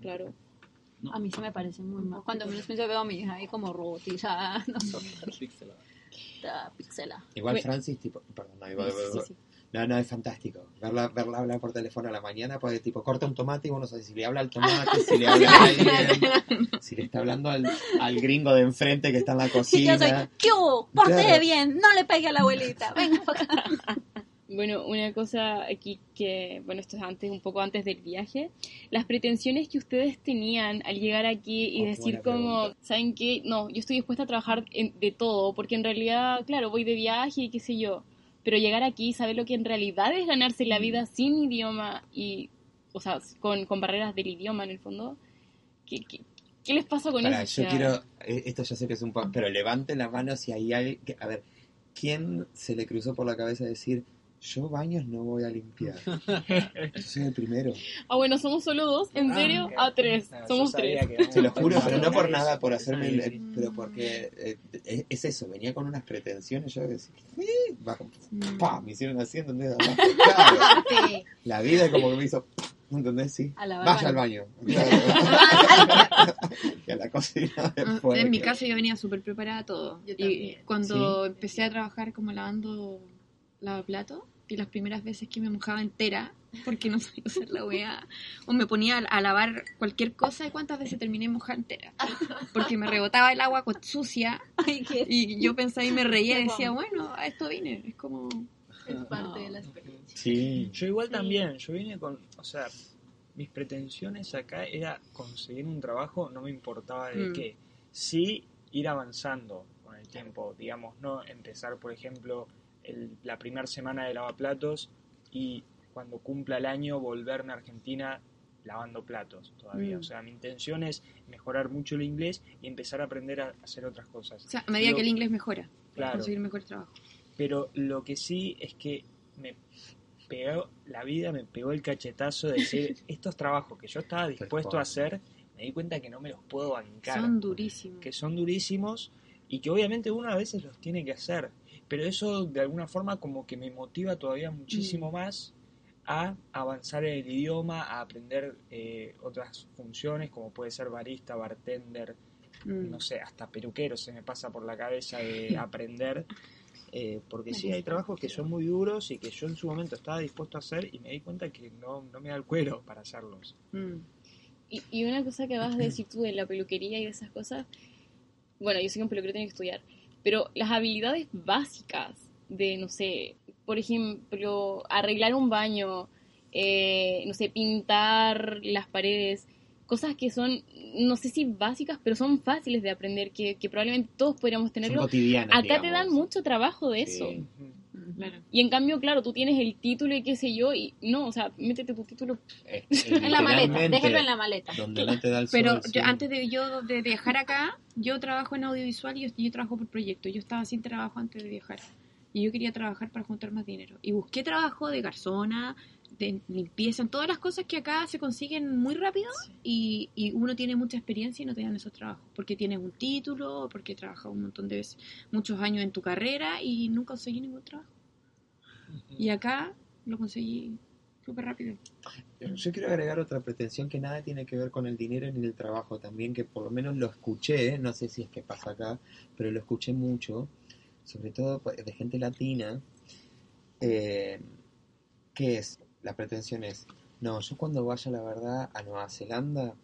Claro. No. A mí se me parece muy mal. Cuando menos pienso veo a mi hija ahí como robotizada, <laughs> no sé, está pixelada. Igual. Francis, tipo, perdón, no, igual- Sí, sí, sí. no, no, es fantástico. Verla, verla hablar por teléfono a la mañana, porque tipo, corta un tomate y uno no sabe si le habla al tomate, si le habla a <laughs> alguien, si le está hablando al, al gringo de enfrente que está en la Y yo cocina. soy, ¿qué hubo? Pórtese Claro. bien, no le pegue a la abuelita, venga acá. <laughs> Bueno, una cosa aquí que, bueno, esto es antes, un poco antes del viaje, las pretensiones que ustedes tenían al llegar aquí y Oh, decir como. ¿saben qué? No, yo estoy dispuesta a trabajar en- de todo, porque en realidad, claro, voy de viaje y qué sé yo, pero llegar aquí y saber lo que en realidad es ganarse la vida Mm. sin idioma y, o sea, con, con barreras del idioma en el fondo, ¿qué, qué, qué les pasa con Pará, eso? yo quiero, eh, esto ya sé que es un poco, pero levanten la mano si hay alguien, que- a ver, ¿quién se le cruzó por la cabeza decir, yo baños no voy a limpiar? <laughs> Yo soy el primero. Ah, bueno, somos solo dos, ¿en Ah, serio? A tres, No, yo somos tres. Se lo juro, pero no por nada, por hacerme el, pero porque eh, es, es eso, venía con unas pretensiones, yo decía, "Eh", pa, me hicieron así, ¿entendés? Claro, la vida como que me hizo, ¿entendés? Sí. Vaya al baño. <laughs> <laughs> Y a la cocina Ah, después. en mi caso yo venía súper preparada a todo. Yo y cuando empecé a trabajar como lavando lavaplatos, y las primeras veces que me mojaba entera, porque no sabía usar la wea, o me ponía a, lavar cualquier cosa, y cuántas veces terminé mojada entera. Porque me rebotaba el agua con- sucia, y yo pensaba y me reía y decía, bueno, a esto vine. Es como... Es parte de la experiencia. Sí. Yo igual también, yo vine con, o sea, mis pretensiones acá era conseguir un trabajo, no me importaba de Mm. qué. Sí ir avanzando con el tiempo, digamos, no empezar, por ejemplo, el- la primera semana de lavaplatos y cuando cumpla el año volverme a Argentina lavando platos todavía. Mm. O sea, mi intención es mejorar mucho el inglés y empezar a aprender a hacer otras cosas. O sea, a medida Lo- que el inglés mejora, Claro. conseguir mejor trabajo. Pero lo que sí es que me pegó, la vida me pegó el cachetazo de decir, <laughs> estos trabajos que yo estaba dispuesto a hacer, me di cuenta que no me los puedo bancar. Son durísimos. que son durísimos y que obviamente uno a veces los tiene que hacer. Pero eso de alguna forma como que me motiva todavía muchísimo más a avanzar en el idioma, a aprender eh, otras funciones como puede ser barista, bartender, Mm. no sé, hasta peluquero se me pasa por la cabeza de <laughs> aprender. eh, porque sí, hay trabajos que son muy duros y que yo en su momento estaba dispuesto a hacer y me di cuenta que no, no me da el cuero para hacerlos. Mm. Y, y una cosa que vas a <clears throat> decir tú de la peluquería y de esas cosas, bueno, yo sé que un peluquero tiene que estudiar, pero las habilidades básicas de, no sé, por ejemplo, arreglar un baño, eh, no sé, pintar las paredes, cosas que son, no sé si básicas, pero son fáciles de aprender, que, que probablemente todos podríamos Son tenerlo. cotidianas. Acá te dan mucho trabajo de eso. Claro. Y en cambio, claro, tú tienes el título y qué sé yo, y no, o sea, métete tu título. Eh, <laughs> En la maleta, déjelo en la maleta. Donde no te da el Pero sol, yo- sí. antes de yo de viajar acá, yo trabajo en audiovisual y yo, yo trabajo por proyecto. Yo estaba sin trabajo antes de viajar. Y yo quería trabajar para juntar más dinero. Y busqué trabajo de garzona, de limpieza, en todas las cosas que acá se consiguen muy rápido y, y uno tiene mucha experiencia y no te dan esos trabajos. Porque tienes un título, porque he trabajado un montón de veces, muchos años en tu carrera y nunca conseguí ningún trabajo. Y acá lo conseguí súper rápido. Yo quiero agregar otra pretensión que nada tiene que ver con el dinero ni el trabajo también, que por lo menos lo escuché, no sé si es que pasa acá, pero lo escuché mucho, sobre todo pues, de gente latina, eh, que es, la pretensión es, no, yo cuando vaya, la verdad, a Nueva Zelanda,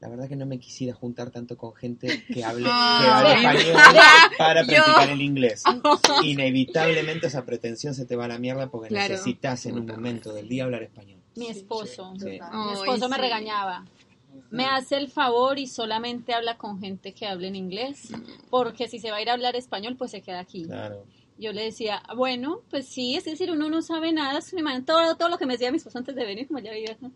la verdad que no me quisiera juntar tanto con gente que hable, <laughs> que Ah, hable sí. español <laughs> para Yo. practicar el inglés. <laughs> Inevitablemente esa pretensión se te va a la mierda porque Claro. necesitas en un momento del día hablar español. Mi esposo. Sí. Mi Ay, esposo me sí. regañaba. Me hace el favor y solamente habla con gente que hable en inglés, porque si se va a ir a hablar español, pues se queda aquí. Claro. Yo le decía, bueno, pues sí, es decir, uno no sabe nada, es todo, todo lo que me decía mi esposo antes de venir, como ya vivía acá.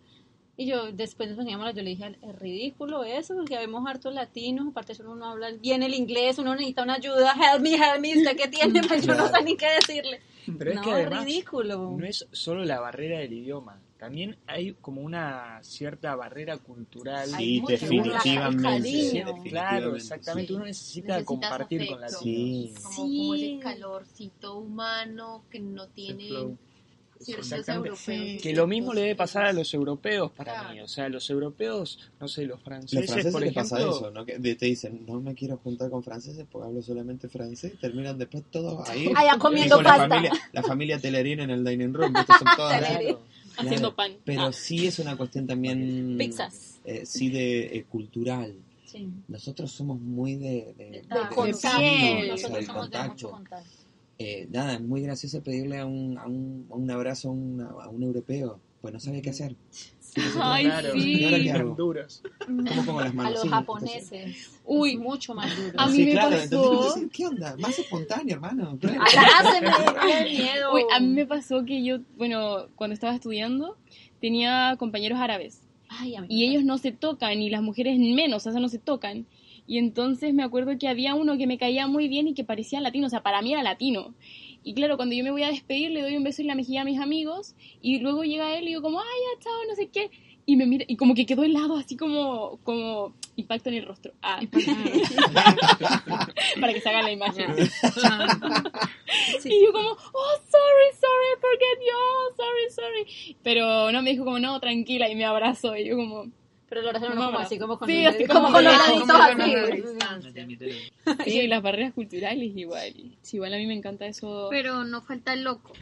Y yo, después nos poníamos, yo le dije, es ridículo eso, porque vemos hartos latinos, aparte si uno no habla bien el inglés, uno necesita una ayuda, help me, help me, ¿usted qué tiene? <laughs> Pues yo no sé ni qué decirle. Pero es no, que además ridículo. no es solo la barrera del idioma, también hay como una cierta barrera cultural. Sí, definitivamente. Claro, exactamente, sí. uno necesita Necesitas compartir con la afecto. Sí. Como, como Sí. ese calorcito humano que no tiene Que lo mismo le debe pasar a los europeos para Claro. mí. O sea, los europeos, no sé, los Los franceses, franceses por les ejemplo. pasa eso, ¿no? Que de- te dicen, no me quiero juntar con franceses porque hablo solamente francés y terminan después todos ahí. <laughs> Allá comiendo con la pasta. familia, la familia Telerín en el dining room, son todas Claro. Haciendo pan. Pero sí es una cuestión también, Pizzas. eh, sí, de eh, cultural. Sí. Nosotros somos muy de, de, De de contacto. piel, Nosotros somos de mucho contacto. Eh, nada, es muy gracioso pedirle a un, a un, a un abrazo a un, a un europeo, pues no sabe qué hacer. Ay, Claro, sí. ¿Y ahora. ¿Cómo pongo las A manos? los Sí, japoneses. Uy. es mucho más duro. A mí sí, me claro, pasó- entonces, entonces, ¿qué onda? Más espontáneo, hermano. Claro. <laughs> Qué miedo. Uy, a mí me pasó que yo, bueno, cuando estaba estudiando, tenía compañeros árabes. Ay, a Y ellos no se tocan, y las mujeres menos, o sea, no se tocan. Y entonces me acuerdo que había uno que me caía muy bien y que parecía latino, o sea, para mí era latino. Y claro, cuando yo me voy a despedir, le doy un beso en la mejilla a mis amigos, y luego llega él y digo como, ay, ya, chao, no sé qué. Y me mira, y como que quedó helado, así como, como impacto en el rostro. Ah. <laughs> para que se haga la imagen. <laughs> Y yo como, oh, sorry, sorry, I forget you, oh, sorry, sorry. Pero no, me dijo como, no, tranquila, y me abrazó, y yo como... Pero lo abrazaron No, como así, como con, Sí, el- así como como con los así. Sí, las barreras culturales igual. Sí, igual a mí me encanta eso. Pero no falta el loco.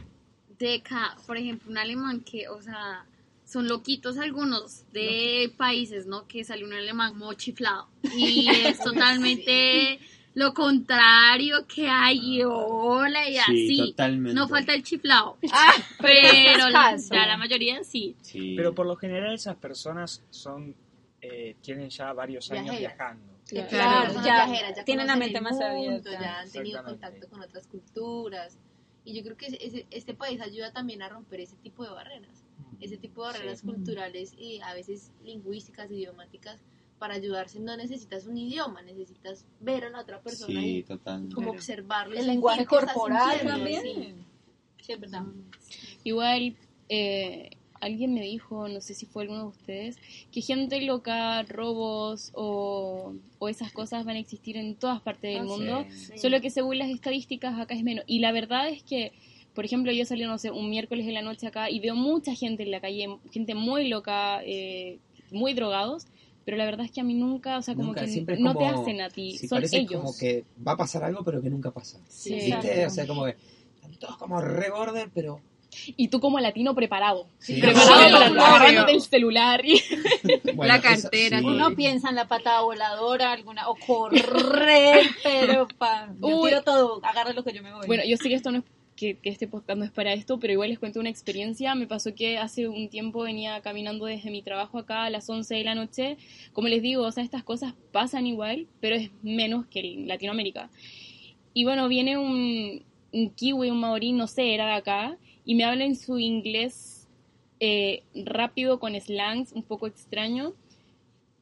De acá, por ejemplo, un alemán que, o sea, son loquitos algunos de países, ¿no? Que sale un alemán muy chiflado. Y <laughs> es totalmente lo contrario que hay, hola y Sí, así. totalmente. No falta el chiflado. <laughs> Ah, Pero la, caso. ya la mayoría sí. Sí. Pero por lo general esas personas son eh, tienen ya varios años viajando. Claro. Claro, ya viajeras, ya tienen la mente más mundo, abierta. Ya han tenido contacto con otras culturas. Y yo creo que ese- este país ayuda también a romper ese tipo de barreras. Ese tipo de barreras Sí. culturales y a veces lingüísticas, idiomáticas. Para ayudarse no necesitas un idioma, necesitas ver a la otra persona Sí, y totalmente. como observarlo. y El lenguaje corporal también. sí. Sí, es verdad. Igual, eh, alguien me dijo, no sé si fue alguno de ustedes, que gente loca, robos o, o esas cosas van a existir en todas partes del Ah, mundo. Sí. Solo que según las estadísticas acá es menos. Y la verdad es que, por ejemplo, yo salí, no sé, un miércoles en la noche acá y veo mucha gente en la calle, gente muy loca, eh, muy drogados. Pero la verdad es que a mí nunca, o sea, como Nunca, que siempre no te hacen a ti, sí, son parece ellos. como que va a pasar algo, pero que nunca pasa. Sí. O sea, como que están todos como re border, pero... Y tú como latino preparado. Sí. Preparado Sí, para obvio. agarrándote el celular. Y... <laughs> Bueno, La eso- cartera, sí. Uno piensa en la patada voladora, alguna, o correr, <laughs> pero pa, yo Uy. tiro todo, agarra lo que yo me voy. Bueno, yo sé que esto no es que, que este podcast no es para esto, pero igual les cuento una experiencia. Me pasó que hace un tiempo venía caminando desde mi trabajo acá a las 11 de la noche. Como les digo, o sea, estas cosas pasan igual, pero es menos que en Latinoamérica. Y bueno, viene un, un kiwi, un maorí, no sé, era de acá, y me habla en su inglés eh, rápido, con slangs, un poco extraño.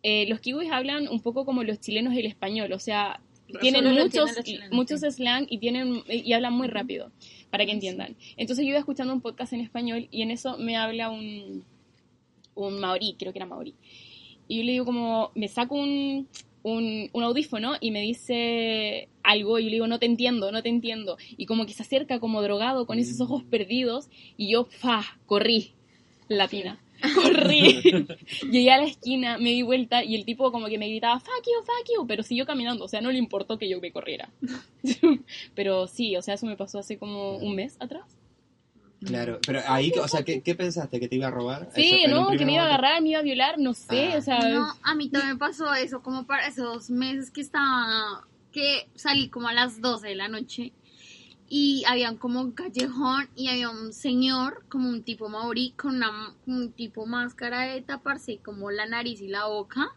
Eh, los kiwis hablan un poco como los chilenos el español, o sea, tienen muchos, chilenos, muchos sí. slang y tienen y hablan muy rápido para que entiendan. Entonces yo iba escuchando un podcast en español y en eso me habla un un maorí, creo que era maorí. Y yo le digo como, me saco un, un, un audífono y me dice algo y yo le digo, no te entiendo, no te entiendo. Y como que se acerca como drogado con esos ojos perdidos y yo, fa, corrí. latina. Corrí, <laughs> llegué a la esquina, me di vuelta y el tipo como que me gritaba fuck you, fuck you, pero siguió caminando, o sea, no le importó que yo me corriera. <laughs> pero sí, o sea, eso me pasó hace como un mes atrás. Claro, pero ahí, o sea, ¿qué, qué pensaste? ¿Que te iba a robar? Sí, Eso, no, que me iba a agarrar, me iba a violar, no sé, Ah. o sea, No, a mí también me pasó eso, como para esos meses que estaba, que salí como a las 12 de la noche y había como un callejón y había un señor, como un tipo maorí, con una, con un tipo máscara de taparse como la nariz y la boca,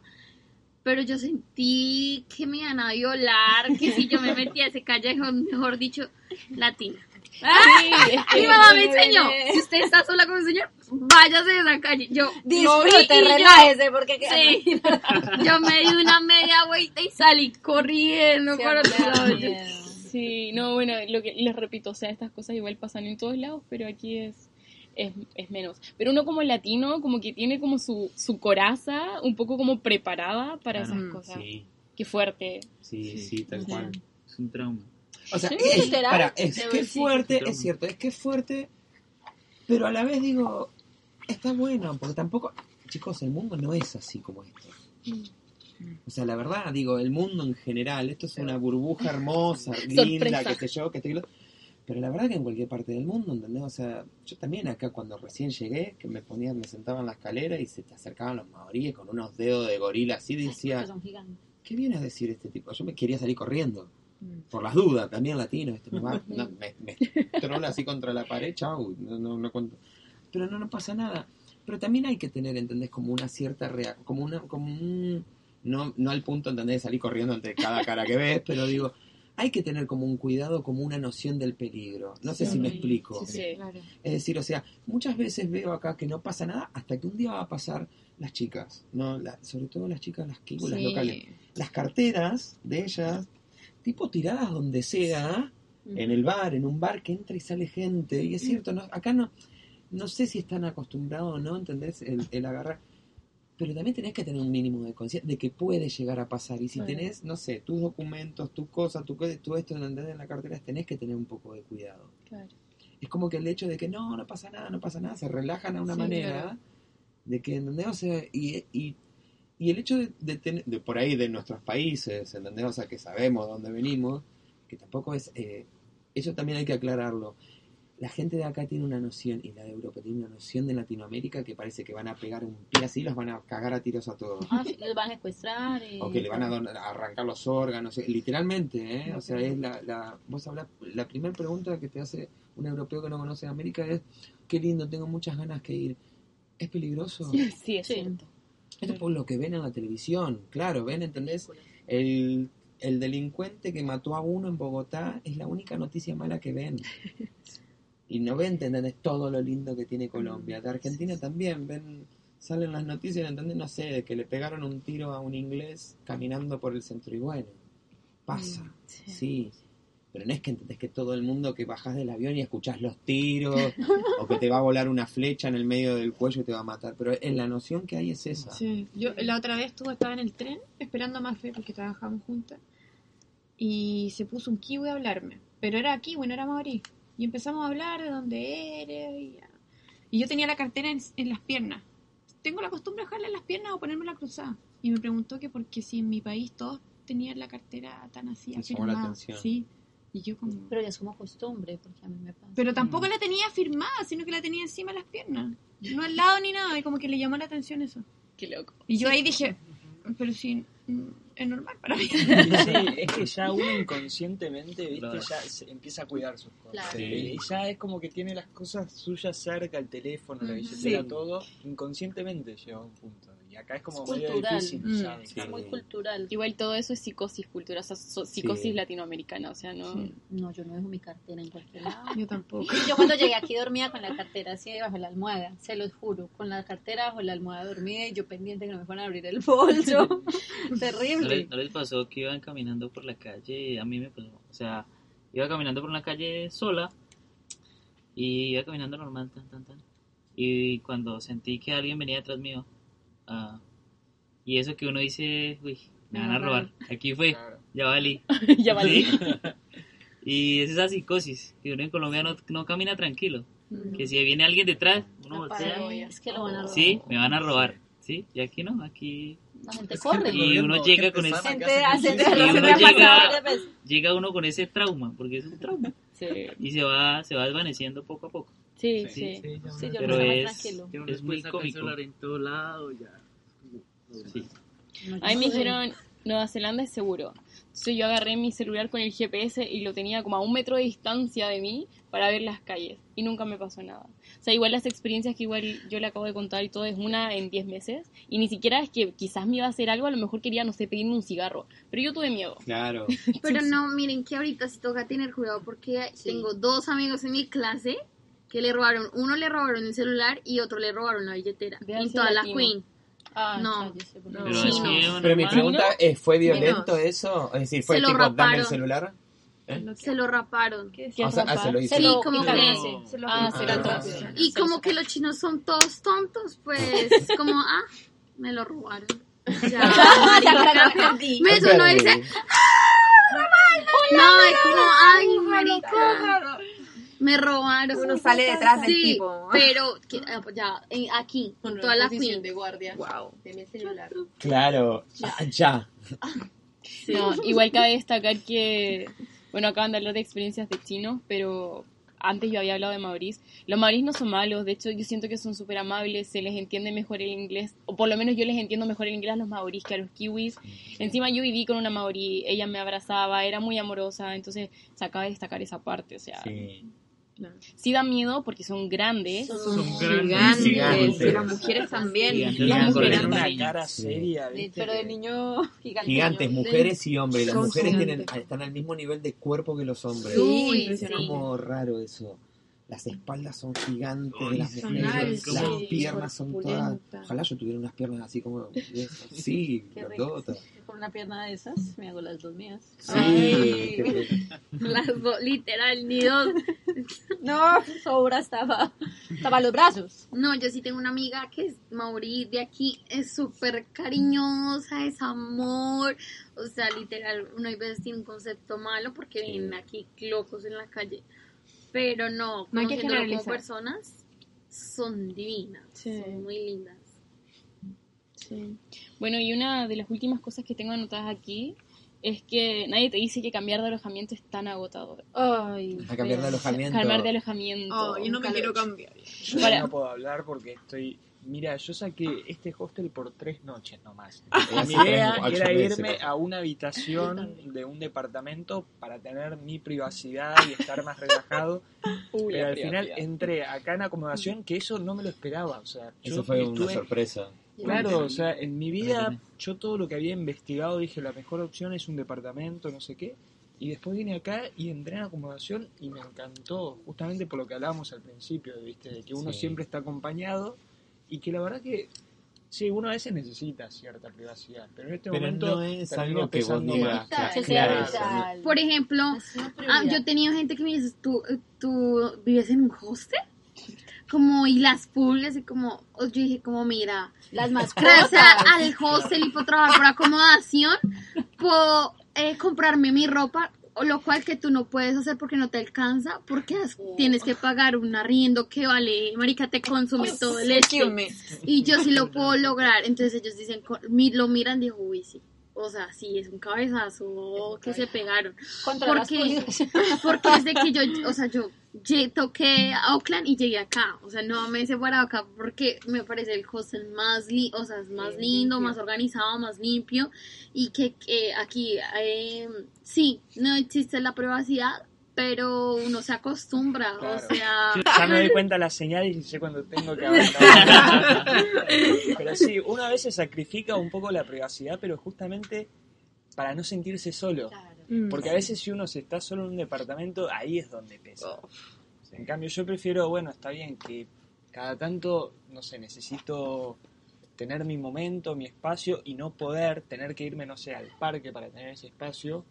pero yo sentí que me iban a violar, que si yo me metía a ese callejón, mejor dicho, latina. Sí, Mi mamá me enseñó, si usted está sola con un señor, váyase de esa calle. Yo Disfrute, yo- relájese, porque Sí. <laughs> Yo me di una media vuelta y salí corriendo para otro lado. Sí, no, bueno, lo que les repito, o sea, estas cosas igual pasan en todos lados, pero aquí es, es, es menos. Pero uno como latino, como que tiene como su, su coraza un poco como preparada para Claro. esas cosas. Sí, Qué fuerte. Sí, sí, tal cual. es un trauma. O sea, es, para, que es decir. fuerte, es cierto, es que es fuerte, pero a la vez digo, está bueno, porque tampoco, chicos, el mundo no es así como esto. O sea, la verdad, digo, el mundo en general, esto es una burbuja hermosa, <laughs> linda, qué sé yo, que estoy... Pero la verdad que en cualquier parte del mundo, ¿entendés? O sea, yo también acá cuando recién llegué, que me ponía, me sentaba en la escalera y se te acercaban los maoríes con unos dedos de gorila así, decía. ¿qué viene a decir este tipo? Yo me quería salir corriendo. Por las dudas, también latino, este, me, va- no, <laughs> me, me <laughs> trola así contra la pared, chau, no, no, no cuento. Pero no, no pasa nada. Pero también hay que tener, ¿entendés? Como una cierta rea como una, como un, no, no al punto, ¿entendés? De salir corriendo ante cada cara que ves, pero digo, hay que tener como un cuidado, como una noción del peligro. No sé si me explico. Sí, Claro. Es decir, o sea, muchas veces veo acá que no pasa nada hasta que un día va a pasar las chicas, ¿no? La- sobre todo las chicas, las que las Sí. locales. Las carteras de ellas, tipo tiradas donde sea, en el bar, en un bar que entra y sale gente. Y es cierto, no, acá no, no sé si están acostumbrados o no, ¿entendés? El, el agarrar. Pero también tenés que tener un mínimo de conciencia de que puede llegar a pasar. Y si tenés, no sé, tus documentos, tus cosas, tu, tu esto, ¿entendés? En la cartera, tenés que tener un poco de cuidado. Claro. Es como que el hecho de que no, no pasa nada, no pasa nada, se relajan a una Sí, manera claro. de que, ¿entendés? O sea, y, y, y el hecho de, de tener, de por ahí de nuestros países, ¿entendés? O sea, que sabemos dónde venimos, que tampoco es, eh, eso también hay que aclararlo. La gente de acá tiene una noción, y la de Europa tiene una noción de Latinoamérica que parece que van a pegar un pie así, los van a cagar a tiros a todos. Ah, sí, los van a secuestrar. eh, O que le van a, don- a arrancar los órganos, eh, literalmente, ¿eh? O sea, es la, la, vos hablas, la primera pregunta que te hace un europeo que no conoce América es, qué lindo, tengo muchas ganas que ir. ¿Es peligroso? Sí, es Sí. cierto. Esto es por lo que ven en la televisión, claro, ven, ¿entendés? El, el delincuente que mató a uno en Bogotá es la única noticia mala que ven. <laughs> Y no ven, ¿entendés? Todo lo lindo que tiene Colombia. De Argentina también ven, salen las noticias, ¿entendés? No sé, de que le pegaron un tiro a un inglés caminando por el centro y bueno, pasa, sí. Pero no es que entendés que todo el mundo que bajás del avión y escuchás los tiros, o que te va a volar una flecha en el medio del cuello y te va a matar. Pero en la noción que hay es esa. Sí, yo la otra vez estuve, estaba en el tren esperando a Mafe porque trabajábamos juntas y se puso un kiwi a hablarme, pero era kiwi, no era maorí. Y empezamos a hablar de dónde eres y, ya. y yo tenía la cartera en, en las piernas. Tengo la costumbre de dejarla en las piernas o ponérmela cruzada. Y me preguntó que porque si en mi país todos tenían la cartera tan así afirmada. Sí. Y yo como... Pero ya es como costumbre, porque a mí me pasa. Pero tampoco la tenía firmada, sino que la tenía encima de las piernas. No al lado ni nada, y como que le llamó la atención eso. Qué loco. Y yo ahí dije, pero sí, mm, es normal para mí. Sí, es que ya uno inconscientemente, viste, Claro. ya se empieza a cuidar sus cosas. Claro. Sí. Y ya es como que tiene las cosas suyas cerca, el teléfono, la billetera, Sí. todo, inconscientemente lleva a un punto. Y acá es como Es medio cultural. difícil Mm. Sí. Está muy cultural. Igual todo eso es psicosis cultural, o sea, so- psicosis Sí. latinoamericana, o sea, no... Sí. No, yo no dejo mi cartera en cualquier lado. <laughs> Yo tampoco. Yo cuando llegué aquí dormía con la cartera así bajo la almohada, se los juro, con la cartera bajo la almohada dormida y yo pendiente que no me fueran a abrir el bolso. <laughs> ¿No Terrible. les, no les pasó que iban caminando por la calle? A mí me pasó. O sea, iba caminando por una calle sola y iba caminando normal, tan, tan, tan. Y cuando sentí que alguien venía detrás mío, ah, y eso que uno dice, uy, me van a robar. Aquí fue, Claro. ya valí. <laughs> ya valí. Sí. <laughs> Y es esa psicosis, que uno en Colombia no, no camina tranquilo. Que si viene alguien detrás, uno voltea. Es que lo van a robar. Sí, me van a robar. Sí, y aquí no, aquí. La gente corre. Y uno llega con ese. Uno llega con ese trauma, porque es un trauma. Sí. Y se va, se va desvaneciendo poco a poco. Sí, sí. Sí, yo Pero es, es muy cómico. en todo lado, ya. Sí. A mí me dijeron, Nueva Zelanda es seguro. Entonces yo agarré mi celular con el GPS y lo tenía como a un metro de distancia de mí para ver las calles. Y nunca me pasó nada. O sea, igual las experiencias que igual yo le acabo de contar y todo es una en 10 meses. Y ni siquiera es que quizás me iba a hacer algo, a lo mejor quería, no sé, pedirme un cigarro. Pero yo tuve miedo. Claro. <laughs> Pero no, miren que ahorita sí toca tener cuidado porque tengo dos amigos en mi clase que le robaron, uno le robaron el celular y otro le robaron la billetera. Vean En toda la latino. Queen. Ah, No. No. Pero Sí, no. Pero mi pregunta es, ¿fue Menos. violento eso? Es decir, fue Se lo tipo, dame el raparon. celular. Se lo raparon. ¿Qué O sea, ah, se lo hizo. Sí, como y que... Se lo Ah, Ah, ah, ah. Y como que los chinos son todos tontos, pues como, ah, me lo robaron. Ya, marica. Me uno dice, no, es como, ay, marica, me robaron. Uno sale detrás del Sí, tipo. pero que, ah, ya, en- aquí, Con toda la Queen. de guardia. Wow. Deme el celular. Claro, ah, ya. No, igual cabe destacar que, bueno, acaban de hablar de experiencias de chinos, pero antes yo había hablado de maorís. Los maorís no son malos, de hecho yo siento que son súper amables, se les entiende mejor el inglés, o por lo menos yo les entiendo mejor el inglés a los maorís que a los kiwis. Encima yo viví con una maorí, ella me abrazaba, era muy amorosa, entonces se acaba de destacar esa parte, o sea, sí, Sí. da miedo porque son grandes. Son Gigantes. Gigantes. Y las mujeres también. Gigantes. Las mujeres Tienen una cara seria. Pero de niño gigante. Gigantes, mujeres y hombres. Las Son mujeres tienen, están al mismo nivel de cuerpo que los hombres. Sí, Es sí. como raro eso. Las espaldas son gigantes de las son mujeres, altas, las sí, piernas son todas. Ojalá yo tuviera unas piernas así como. <laughs> Sí, grandotas. Con una pierna de esas me hago las dos mías. Sí, Ay. Las dos, literal, ni dos. <laughs> No, sobra estaba. Estaba los brazos. No, yo sí tengo una amiga que es Mauri de aquí, es súper cariñosa, es amor. O sea, literal, uno a veces tiene un concepto malo porque ven aquí locos en la calle. Pero no, No hay que conociéndolo como generalizar. personas, son divinas, Sí. son muy lindas. Sí. Bueno, y una de las últimas cosas que tengo anotadas aquí es que nadie te dice que cambiar de alojamiento es tan agotador. Ay. A cambiar de alojamiento. Cambiar de alojamiento. Oh, yo no me quiero cambiar. Yo Para- no puedo hablar porque estoy... Mira, yo saqué este hostel por tres noches nomás. Hace Mi idea era irme a una habitación de un departamento para tener mi privacidad y estar más relajado. <laughs> Uy, Pero al final entré acá en acomodación que eso no me lo esperaba. O sea, yo Eso fue una sorpresa. Claro, o sea, en mi vida yo todo lo que había investigado dije la mejor opción es un departamento, no sé qué. Y después vine acá y entré en acomodación y me encantó, justamente por lo que hablábamos al principio, ¿viste? De que uno Sí. siempre está acompañado y que la verdad que sí, uno a veces necesita cierta privacidad, pero en este Pero momento no es algo que vos digas, Claro, eso. Por ejemplo, ah, yo he tenido gente que me dice, ¿tú, tú vives en un hostel? Como, y las pulgas, y como, yo dije, como, mira, Las gracias al hostel y por trabajar por acomodación, puedo eh, comprarme mi ropa, lo cual que tú no puedes hacer porque no te alcanza, porque has- tienes que pagar un arriendo que vale, marica, te consume todo el este. Y yo sí lo puedo lograr. Entonces ellos dicen, lo miran, dijo, uy, sí. O sea, sí, es un cabezazo que se pegaron. Contra Porque, porque desde que yo, o sea, yo toqué a Oakland y llegué acá. O sea, no me he separado acá porque me parece el hostel más, li o sea, es más Sí, lindo, limpio. más organizado, más limpio. Y que eh, aquí, eh, sí, no existe la privacidad, pero uno se acostumbra. Claro. O sea, Ya me doy cuenta las señales y sé cuando tengo que avanzar. pero sí, uno a veces sacrifica un poco la privacidad, pero justamente para no sentirse solo. Mm. Porque a veces si uno se está solo en un departamento, ahí es donde pesa. En cambio, yo prefiero, bueno, está bien que cada tanto, no sé, necesito tener mi momento, mi espacio y no poder tener que irme, no sé, al parque para tener ese espacio,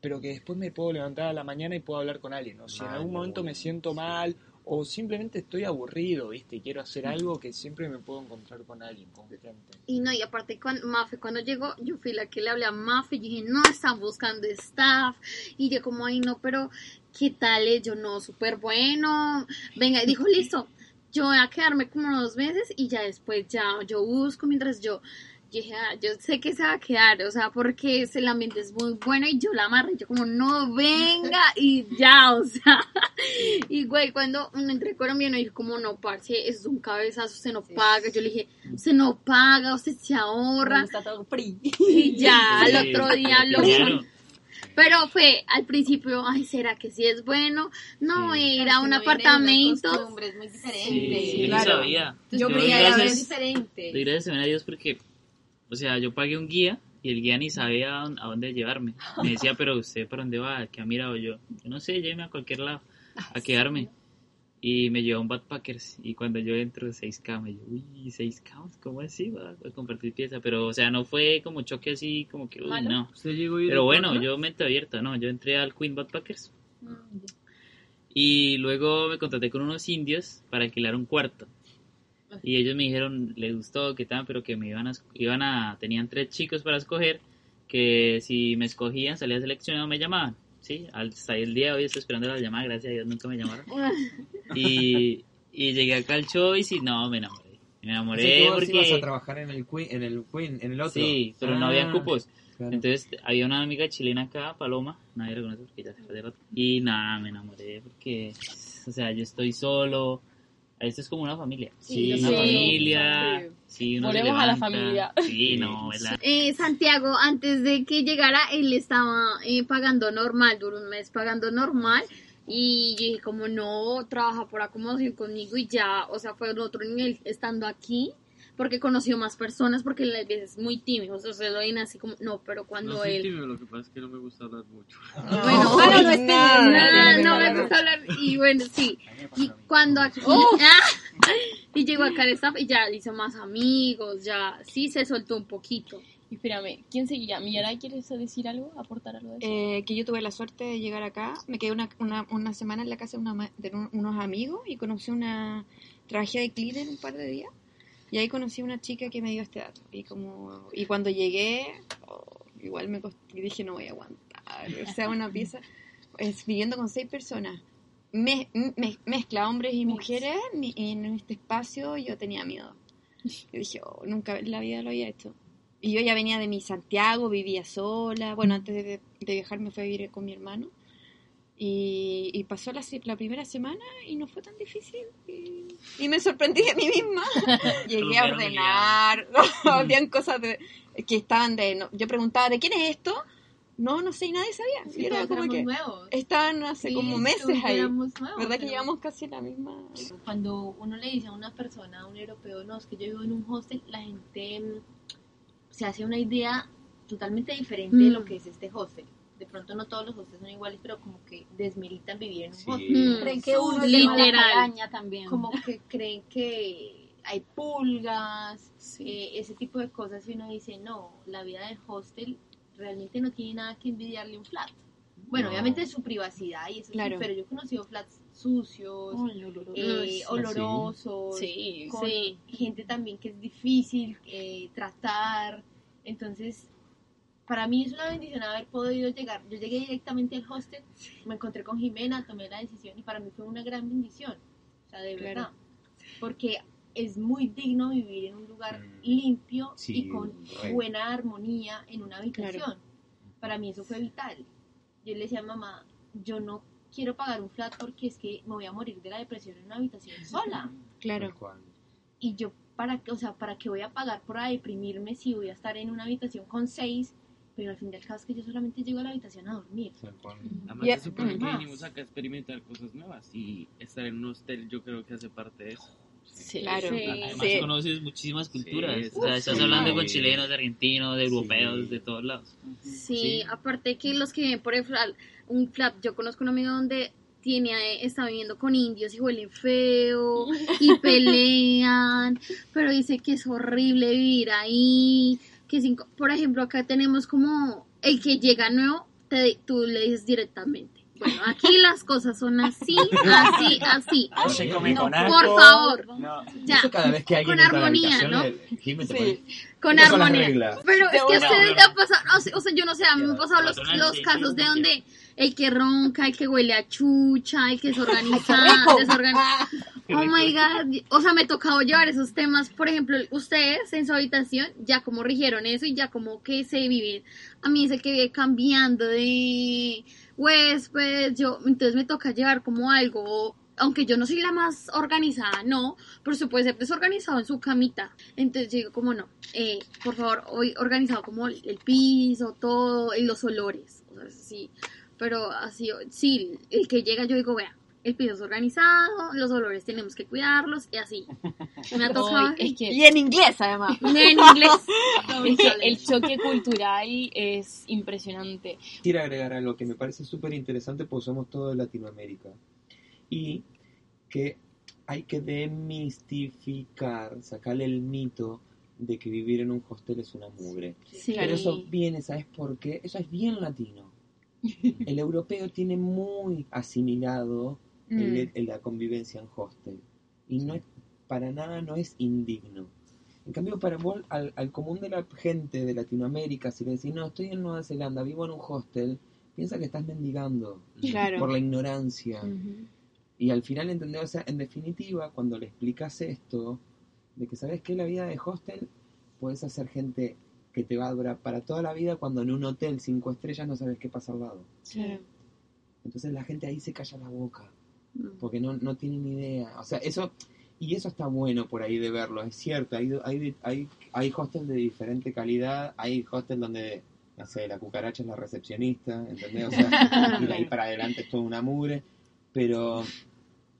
pero que después me puedo levantar a la mañana y puedo hablar con alguien. O si en algún momento me siento mal o simplemente estoy aburrido, ¿viste? Y quiero hacer algo que siempre me puedo encontrar con alguien, con gente. Y no, y aparte, cuando, Mafe, cuando llegó, yo fui la que le hablé a Mafe y dije, no, están buscando staff. Y yo como, ay, no, pero, ¿qué tal? eh? Yo, no, súper bueno. Venga, y dijo, listo, yo voy a quedarme como unos meses y ya después ya yo busco mientras yo... yo dije, ah, yo sé que se va a quedar, o sea, porque es- el ambiente es muy bueno y yo la amarré, yo como, no, venga, <laughs> y ya, o sea, <laughs> y güey, cuando uno entré colombiano, dije, como, no, parce, eso es un cabezazo, usted no paga, yo le dije, usted no paga, usted se ahorra, Está todo free. y ya, <laughs> Sí, al otro día lo pero fue al principio, ay, ¿será que sí es bueno? No, ir a un apartamento. Es muy diferente. Sí, yo claro. sabía. Yo Yo creía gracias- que era diferente. También a Dios porque, o sea, yo pagué un guía y el guía ni sabía a dónde, llevarme. Me decía, pero usted para dónde va, ¿qué ha mirado yo? Yo no sé, lléveme a cualquier lado a quedarme. Y me llevó a un Backpackers y cuando yo entro 6K, me yo, uy, 6K, ¿cómo así? Va a compartir pieza. Pero, o sea, no fue como choque así, como que, uy, ¿Malo? no. ¿Usted llegó a ir Pero bueno, cuatro? yo mente abierta, ¿no? Yo entré al Queen Backpackers y luego me contraté con unos indios para alquilar un cuarto. Y ellos me dijeron, les gustó, que tal, pero que me iban a, iban a, tenían tres chicos para escoger, que si me escogían, salía seleccionado, me llamaban. Sí, hasta el día de hoy estoy esperando la llamada, gracias a Dios nunca me llamaron. <laughs> Y, y llegué acá al Choice y no, me enamoré. Me enamoré que vos porque... ibas a trabajar en el Queen, en el Queen, en el otro. Sí, pero no había Ah, cupos. claro. Entonces había una amiga chilena acá, Paloma, nadie la conoce porque ya se fue de rato. Y nada, me enamoré porque, o sea, yo estoy solo. Esto es como una familia. Sí, una sí. familia. Sí, uno Volvemos a la familia. Sí, no, ¿verdad? Eh, Santiago, antes de que llegara, él estaba eh, pagando normal, duró un mes pagando normal. Y yo dije, como no, trabaja por acomodación conmigo y ya, o sea, fue en otro nivel estando aquí, porque conoció más personas, porque él a veces es muy tímido, o sea, se lo ven así como, no, pero cuando No soy él... tímido, lo que pasa es que no me gusta hablar mucho. Bueno, No, bueno, no no, es no, nada, no, me gusta hablar. Y bueno, sí. Y cuando aquí. Oh. Ah, y llegó acá al staff y ya hizo más amigos, ya sí se soltó un poquito. Y espérame, ¿quién seguía? ¿Miyara quieres decir algo? ¿Aportar algo de eso? Eh, que yo tuve la suerte de llegar acá. Me quedé una, una, una semana en la casa de, una ma- de un- unos amigos y conocí una. Trabajé de cleaner un par de días. Y ahí conocí a una chica que me dio este dato. Y como y cuando llegué, oh, igual me costó, dije, no voy a aguantar. O sea, una pieza. Es, viviendo con seis personas. Me, me- mezcla hombres y mujeres ni- en este espacio, yo tenía miedo. <laughs> Yo dije, oh, nunca en la vida lo había hecho. Y yo ya venía de mi Santiago, vivía sola. Bueno, antes de, de viajar me fui a vivir con mi hermano. Y, y pasó la, la primera semana y no fue tan difícil. Y, y me sorprendí de mí misma. <laughs> Llegué a ordenar. <laughs> Habían cosas de- que estaban de... no- yo preguntaba, ¿de quién es esto? No, no sé, y nadie sabía. Sí, Y era como éramos que nuevos. estaban hace Sí, como meses ahí. éramos nuevos, ¿Verdad que llevamos casi la misma... Cuando uno le dice a una persona, a un europeo, no, es que yo vivo en un hostel, la gente mm, se hace una idea totalmente diferente de lo Mm. que es este hostel. De pronto no todos los hostels son iguales, pero como que desmeritan vivir en un Sí. hostel. Mm, Creen que uno literal. también. Como que creen que hay pulgas, eh, ese tipo de cosas, y uno dice, no, la vida del hostel realmente no tiene nada que envidiarle a un flat. Bueno, No. obviamente es su privacidad y eso sí, pero yo he conocido flats sucios, eh, Ah, olorosos, Sí, con sí. gente también que es difícil eh, tratar. Entonces, para mí es una bendición haber podido llegar. Yo llegué directamente al hostel, me encontré con Jimena, tomé la decisión y para mí fue una gran bendición. O sea, de Claro. verdad. Porque es muy digno vivir en un lugar Mm. limpio Sí, y con buena armonía en una habitación. Para mí eso fue vital. Yo le decía a mamá, yo no quiero pagar un flat porque es que me voy a morir de la depresión en una habitación sola. Claro. Y yo, ¿para qué? O sea, ¿para qué voy a pagar por deprimirme si voy a estar en una habitación con seis? Pero al fin del caso es que yo solamente llego a la habitación a dormir. Además, se supone que venimos acá a experimentar cosas nuevas y estar en un hostel yo creo que hace parte de eso. Sí. Claro. Sí. Además Sí. conoces muchísimas culturas. Sí, o sea, estás sí. hablando con chilenos, de argentinos, de europeos, Sí. de todos lados. Sí, Sí. aparte que los que viven por el flat, un flat, yo conozco un amigo donde tiene, está viviendo con indios y huelen feo y <laughs> pelean, pero dice que es horrible vivir ahí, que sin- por ejemplo acá tenemos como el que llega nuevo, te, tú le dices directamente, Bueno, aquí las cosas son así, <laughs> así, así. No se come No, con asco. por favor. No. Ya. Eso cada vez que alguien Con armonía, ¿no? Sí. pone- Con armonía. Pero es que a ustedes bueno. le ha pasado, o sea, yo no sé, a mí me han pasado los, los casos de donde el que ronca, el que huele a chucha, el que es <laughs> organizado, desorganizado. <laughs> Oh my god, o sea, me ha tocado llevar esos temas, por ejemplo, ustedes en su habitación ya como rigieron eso y ya como que se viven. A mí es el que vive cambiando de huésped, yo, entonces me toca llevar como algo aunque yo no soy la más organizada, no, pero se puede ser desorganizado en su camita. Entonces yo digo, como no, eh, por favor, hoy organizado como el piso, todo, y los olores, o sea, sí, pero así, sí, el que llega yo digo, vea, el piso es organizado, los olores tenemos que cuidarlos, y así. Me ha <laughs> tocado. Ay, es que- Y en inglés, además. <laughs> En inglés. <laughs> Es que el choque cultural es impresionante. Quiero agregar algo que me parece súper interesante porque somos todos de Latinoamérica. Y que hay que demistificar, sacarle el mito de que vivir en un hostel es una mugre. Sí. Pero eso viene, ¿sabes por qué? Eso es bien latino. El europeo tiene muy asimilado Mm. el- la convivencia en hostel. Y no es, para nada no es indigno. En cambio, para vos, al, al común de la gente de Latinoamérica, si le decís, no, estoy en Nueva Zelanda, vivo en un hostel, piensa que estás mendigando Claro. por la ignorancia. Y al final entender, o sea, en definitiva, cuando le explicas esto, de que sabes que la vida de hostel puedes hacer gente que te va a durar para toda la vida cuando en un hotel cinco estrellas no sabes qué pasa al lado. Claro. Entonces la gente ahí se calla la boca. Porque no, no tiene ni idea. O sea, eso, y eso está bueno por ahí de verlo, es cierto, hay, hay, hay, hay hostels de diferente calidad, hay hostels donde, no sé, la cucaracha es la recepcionista, ¿entendés? O sea, <laughs> y de ahí para adelante es toda una mugre, pero,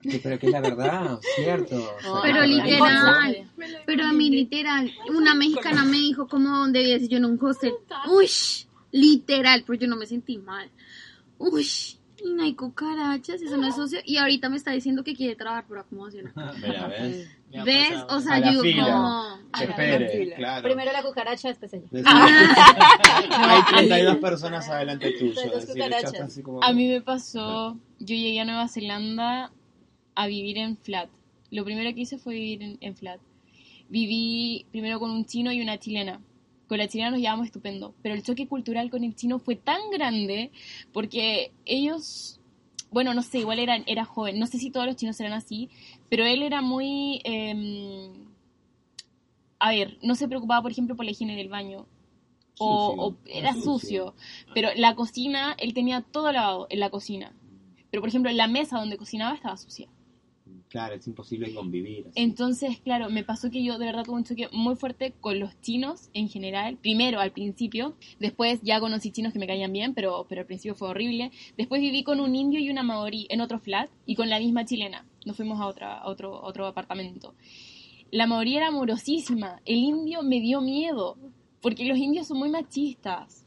que, pero que es la verdad, ¿cierto? O sea, Pero literal, pero a mí literal, una mexicana me dijo cómo debía decir yo en un hostel, uy, literal, pero yo no me sentí mal, uy, y no hay cucarachas, eso no es socio, y ahorita me está diciendo que quiere trabajar por acomodación. <laughs> Mira, ¿ves? ¿Ves? O sea, yo como... Claro. Primero la cucaracha, después ella. <laughs> Hay 32 personas adelante tuyo. Así como- A mí me pasó, yo llegué a Nueva Zelanda a vivir en flat. Lo primero que hice fue vivir en, en flat. Viví primero con un chino y una chilena. Con la chilena nos llevamos estupendo, pero el choque cultural con el chino fue tan grande porque ellos, bueno, no sé, igual era, era joven, no sé si todos los chinos eran así, pero él era muy... em, a ver, no se preocupaba, por ejemplo, por la higiene del baño. O, o era sucio. sucio. Pero la cocina, él tenía todo lavado en la cocina. Pero, por ejemplo, la mesa donde cocinaba estaba sucia. Claro, es imposible convivir. así. Entonces, claro, me pasó que yo de verdad tuve un choque muy fuerte con los chinos en general. Primero al principio, después ya conocí chinos que me caían bien, pero, pero al principio fue horrible. Después viví con un indio y una maorí en otro flat y con la misma chilena. Nos fuimos a, otra, a otro, a otro apartamento. La maorí era amorosísima. El indio me dio miedo. Porque los indios son muy machistas.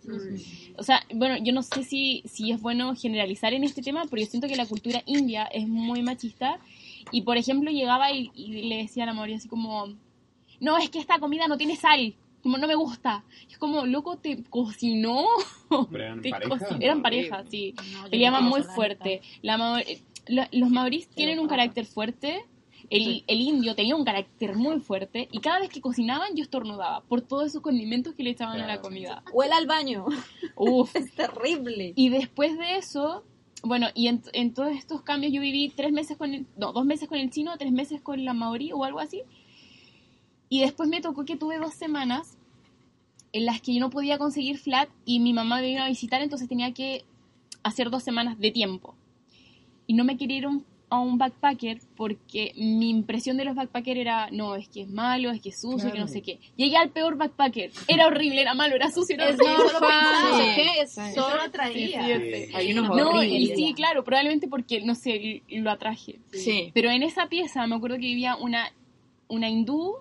O sea, bueno, yo no sé si, si es bueno generalizar en este tema, pero yo siento que la cultura india es muy machista. Y, por ejemplo, llegaba y, y le decía a la María así como, no, es que esta comida no tiene sal, como no me gusta. Y es como, loco, te cocinó. ¿Pero eran <laughs> Te pareja? Eran sí. yo Peleaban no muy fuerte. La eh, la- los maoríes tienen un carácter fuerte. El, el indio tenía un carácter muy fuerte y cada vez que cocinaban yo estornudaba por todos esos condimentos que le echaban a la comida. Huele al baño. Uf. <laughs> Es terrible. Y después de eso, bueno, y en, todos estos cambios yo viví tres meses con el, dos meses con el chino, tres meses con la maorí o algo así. Y después me tocó que tuve dos semanas en las que yo no podía conseguir flat y mi mamá me vino a visitar, entonces tenía que hacer dos semanas de tiempo. Y no me un, a un backpacker porque mi impresión de los backpackers era, no, es que es malo, es que es sucio, que no sé qué. Llegué al peor backpacker. Era horrible, era malo, era sucio, era Es horrible. no, solo pensaba, Sí. ¿qué? Sí. solo atraía. Sí. Hay unos No, y sí, claro, probablemente porque, no sé, lo atraje. Sí. Pero en esa pieza me acuerdo que vivía una, una hindú,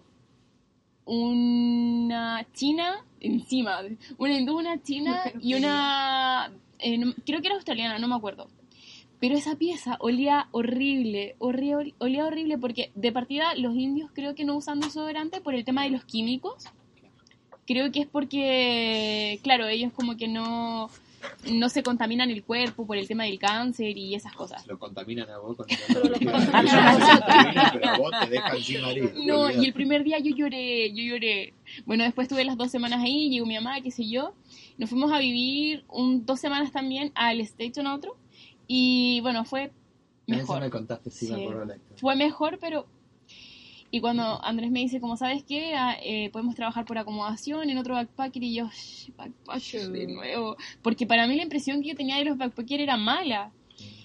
una china, encima, una hindú, una china y una, eh, no- creo que era australiana, no me acuerdo. Pero esa pieza olía horrible, horri- olía horrible porque de partida los indios creo que no usan desodorante por el tema de los químicos. Creo que es porque, claro, ellos como que no, no se contaminan el cuerpo por el tema del cáncer y esas cosas. Lo contaminan a vos con. <laughs> <laughs> No, y el primer día yo lloré, yo lloré. Bueno, después tuve las dos semanas ahí, llegó mi mamá, qué sé yo. Nos fuimos a vivir un, dos semanas también al Station otro. Y bueno, fue Eso mejor. me contaste, sí, me acuerdo. Fue mejor, pero... Y cuando Andrés me dice, como sabes qué, Ah, eh, podemos trabajar por acomodación en otro backpacker y yo, "Shh, backpacker de nuevo. Porque para mí la impresión que yo tenía de los backpackers era mala.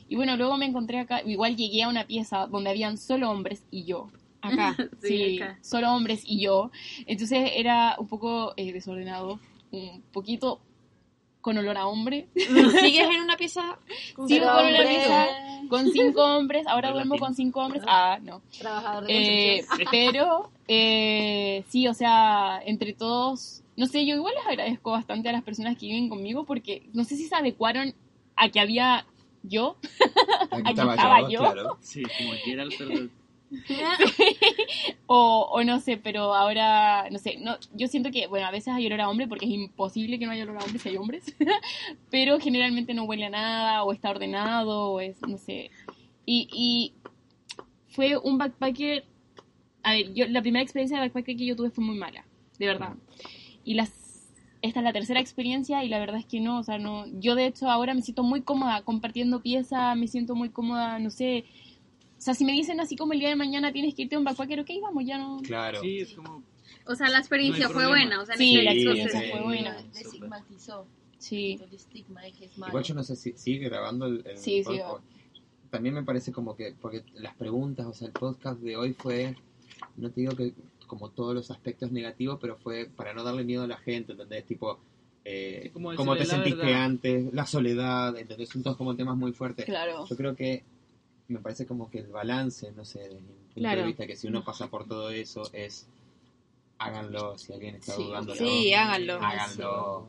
Y bueno, luego me encontré acá, igual llegué a una pieza donde habían solo hombres y yo. Acá, <laughs> Sí, sí, acá. solo hombres y yo. Entonces era un poco eh, desordenado, un poquito con olor a hombre. <laughs> ¿Sigues en una pieza con Sigo con una pieza con cinco hombres, ahora duermo con cinco hombres. Ah, no. Trabajador de Eh, <laughs> pero eh, sí, o sea, entre todos, no sé, yo igual les agradezco bastante a las personas que viven conmigo porque no sé si se adecuaron a que había yo, Aquí <laughs> aquí estaba yo, yo, claro. Sí, como Geralt, <laughs> o, no sé, pero ahora, no sé, no, yo siento que, bueno, a veces hay olor a hombre porque es imposible que no haya olor a hombre si hay hombres, <laughs> pero generalmente no huele a nada, o está ordenado, o es, no sé. Y, y fue un backpacker, a ver, yo, la primera experiencia de backpacker que yo tuve fue muy mala, de verdad. Y las, esta es la tercera experiencia y la verdad es que no, o sea, no, yo de hecho ahora me siento muy cómoda compartiendo piezas, me siento muy cómoda, no sé, sea, si me dicen así como el día de mañana tienes que irte a un backpacker, ok, vamos, ya no. Claro. sí, es como... O sea, la experiencia No fue buena. O sea, Sí, la experiencia sí. fue buena. Desestigmatizó Sí. el estigma de que es malo. Igual yo no sé si sigue grabando el, el Sí, sí. También me parece como que, porque las preguntas, o sea, el podcast de hoy fue, no te digo que como todos los aspectos negativos, pero fue para no darle miedo a la gente, ¿entendés? Tipo, eh, Sí, como cómo te sentiste verdad. antes, la soledad, ¿entendés? Son todos como temas muy fuertes. Claro. Yo creo que me parece como que el balance, no sé, desde mi punto Claro. de vista, que si uno pasa por todo eso, es háganlo, si alguien está Sí. dudando, Sí, háganlo. háganlo.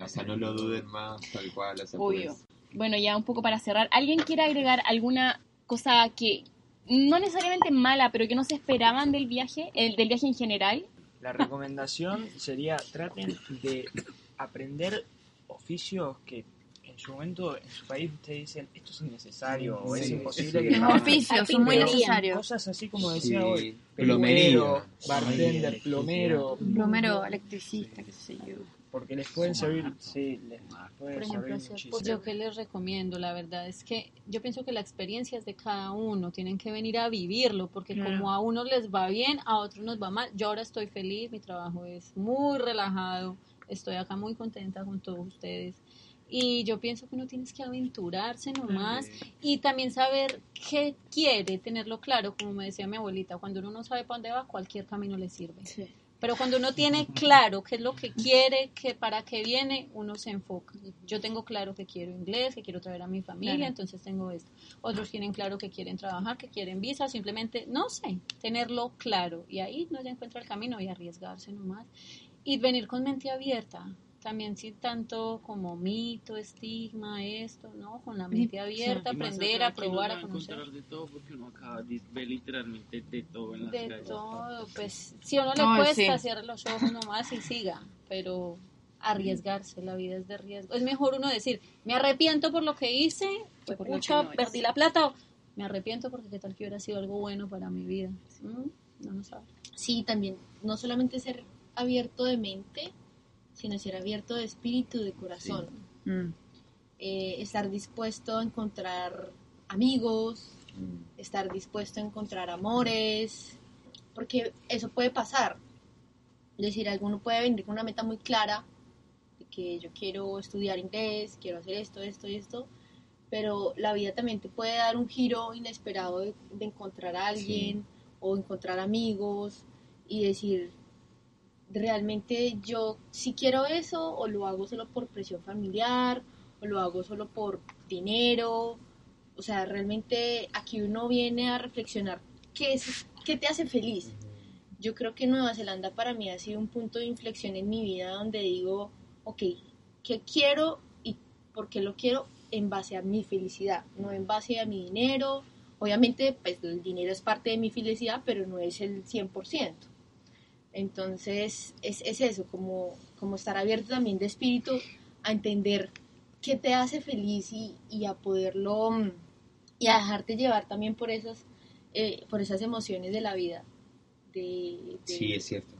O sea, no lo duden más, tal cual. O sea, Obvio. Bueno, ya un poco para cerrar, ¿alguien quiere agregar alguna cosa que no necesariamente mala, pero que no se esperaban del viaje, el, del viaje en general? La recomendación sería traten de aprender oficios que su momento en su país ustedes dicen esto es innecesario o es Sí, imposible sí, que hagan". oficios son muy necesarios. Cosas así como decía Sí, hoy, peluquero, bartender, plomero, Plomero, electricista, qué sé yo. porque les pueden servir, sí, les puede Por ejemplo, servir yo que les recomiendo, la verdad es que yo pienso que la experiencia es de cada uno, tienen que venir a vivirlo, porque Claro. como a unos les va bien, a otros nos va mal. Yo ahora estoy feliz, mi trabajo es muy relajado, estoy acá muy contenta con todos ustedes. Y yo pienso que uno tienes que aventurarse nomás y también saber qué quiere, tenerlo claro, como me decía mi abuelita, cuando uno no sabe para dónde va, cualquier camino le sirve. Pero cuando uno tiene claro qué es lo que quiere, que para qué viene, uno se enfoca. Yo tengo claro que quiero inglés, que quiero traer a mi familia, Claro. entonces tengo esto. Otros tienen claro que quieren trabajar, que quieren visa, simplemente, no sé, tenerlo claro. Y ahí no se encuentra el camino y arriesgarse nomás. Y venir con mente abierta. También sin tanto como mito, estigma, esto, ¿no? Con la mente abierta, más aprender, a probar, a conocer. encontrar de todo porque uno acá di- ve literalmente de todo en las De calles. todo, pues si a uno le Ay, cuesta, sí. cierre los ojos nomás y siga, pero arriesgarse, la vida es de riesgo. Es mejor uno decir, me arrepiento por lo que hice, pucha, que no perdí la plata, o me arrepiento porque qué tal que hubiera sido algo bueno para mi vida. Mm, No lo sabe. Sí, también, no solamente ser abierto de mente, sino ser abierto de espíritu, de corazón. Mm. Eh, estar dispuesto a encontrar amigos, estar dispuesto a encontrar amores, porque eso puede pasar. Es decir, alguno puede venir con una meta muy clara, de que yo quiero estudiar inglés, quiero hacer esto, esto y esto, pero la vida también te puede dar un giro inesperado de, de encontrar a alguien o encontrar amigos y decir, realmente yo si quiero eso o lo hago solo por presión familiar o lo hago solo por dinero. O sea, realmente aquí uno viene a reflexionar qué, es, qué te hace feliz. Yo creo que Nueva Zelanda para mí ha sido un punto de inflexión en mi vida donde digo, ok, ¿qué quiero y por qué lo quiero en base a mi felicidad, no en base a mi dinero? Obviamente, pues el dinero es parte de mi felicidad, pero no es el 100%. Entonces, es, es eso, como, como estar abierto también de espíritu a entender qué te hace feliz y, y a poderlo mm, y a dejarte llevar también por esas eh, por esas emociones de la vida de, de- Sí, es cierto.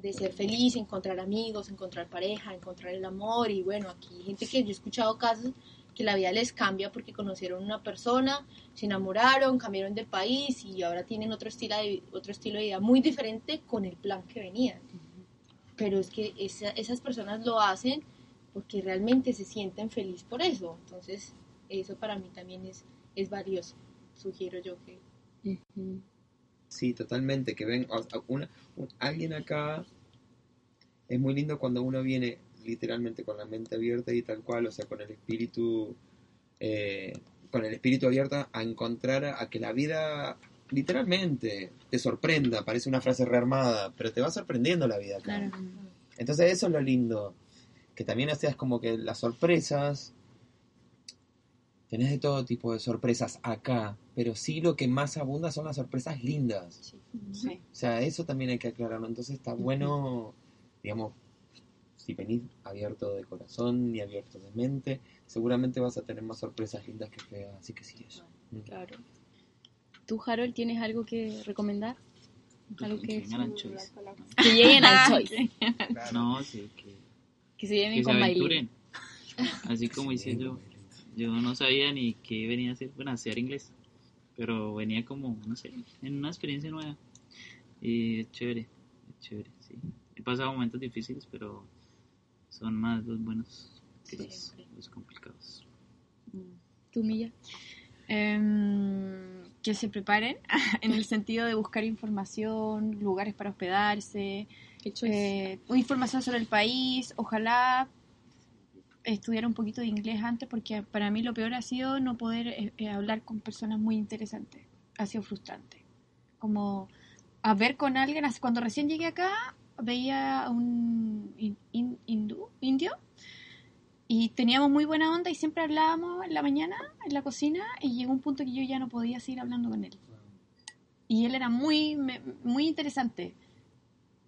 de ser feliz, encontrar amigos, encontrar pareja, encontrar el amor y bueno, aquí hay gente que yo he escuchado casos que la vida les cambia porque conocieron una persona, se enamoraron, cambiaron de país y ahora tienen otro estilo de, otro estilo de vida muy diferente con el plan que venían. Pero es que esa- esas personas lo hacen porque realmente se sienten feliz por eso. Entonces, eso para mí también es, es valioso. Sugiero yo que... Sí, totalmente. Que ven, una, un- alguien acá es muy lindo cuando uno viene literalmente con la mente abierta y tal cual, o sea, con el espíritu, eh, con el espíritu abierto a encontrar a, a que la vida literalmente te sorprenda. Parece una frase rearmada, pero te va sorprendiendo la vida acá. Entonces eso es lo lindo. Que también o sea, es como que las sorpresas. Tenés de todo tipo de sorpresas acá. Pero sí lo que más abunda son las sorpresas lindas. Sí. O sea, eso también hay que aclararlo. Entonces está bueno, digamos, si venís abierto de corazón y abierto de mente, seguramente vas a tener más sorpresas lindas que feas. Así que sí, eso. Mm. Claro. ¿Tú, Harold, tienes algo que recomendar? Algo que, al Choice. que lleguen al <laughs> Choice. No, sí, que, Que se lleven que se con Bailey. aventuren. <laughs> Así como hice yo. Yo no sabía ni qué venía a hacer, bueno, a hacer inglés. Pero venía como, no sé, en una experiencia nueva. Y es chévere, es chévere, sí. He pasado momentos difíciles, pero son más los buenos que los, los complicados. ¿Tú, Milla? Em, que se preparen <laughs> en el sentido de buscar información, lugares para hospedarse, eh, información sobre el país, ojalá estudiar un poquito de inglés antes porque para mí lo peor ha sido no poder eh, eh, hablar con personas muy interesantes, ha sido frustrante. Como a ver con alguien, cuando recién llegué acá veía a un in- in- hindú, indio y teníamos muy buena onda y siempre hablábamos en la mañana en la cocina y llegó un punto que yo ya no podía seguir hablando con él. Y él era muy, muy interesante.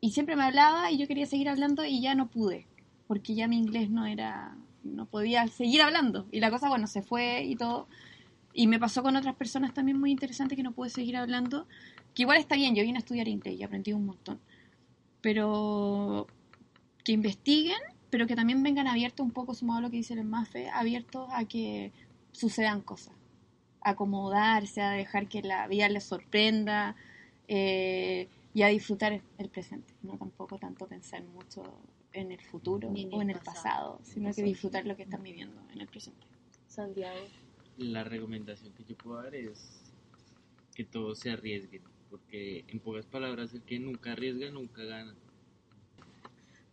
Y siempre me hablaba y yo quería seguir hablando y ya no pude, porque ya mi inglés no era, no podía seguir hablando. Y la cosa, bueno, se fue y todo. Y me pasó con otras personas también muy interesantes que no pude seguir hablando, que igual está bien, yo vine a estudiar inglés y aprendí un montón. Pero que investiguen, pero que también vengan abiertos un poco, sumado a lo que dice el MAFE, abiertos a que sucedan cosas, a acomodarse, a dejar que la vida les sorprenda eh, y a disfrutar el presente, no tampoco tanto pensar mucho en el futuro Ni en o el en el pasado. pasado, sino que disfrutar lo que están viviendo en el presente. Santiago. La recomendación que yo puedo dar es que todos se arriesguen, porque en pocas palabras, el que nunca arriesga, nunca gana.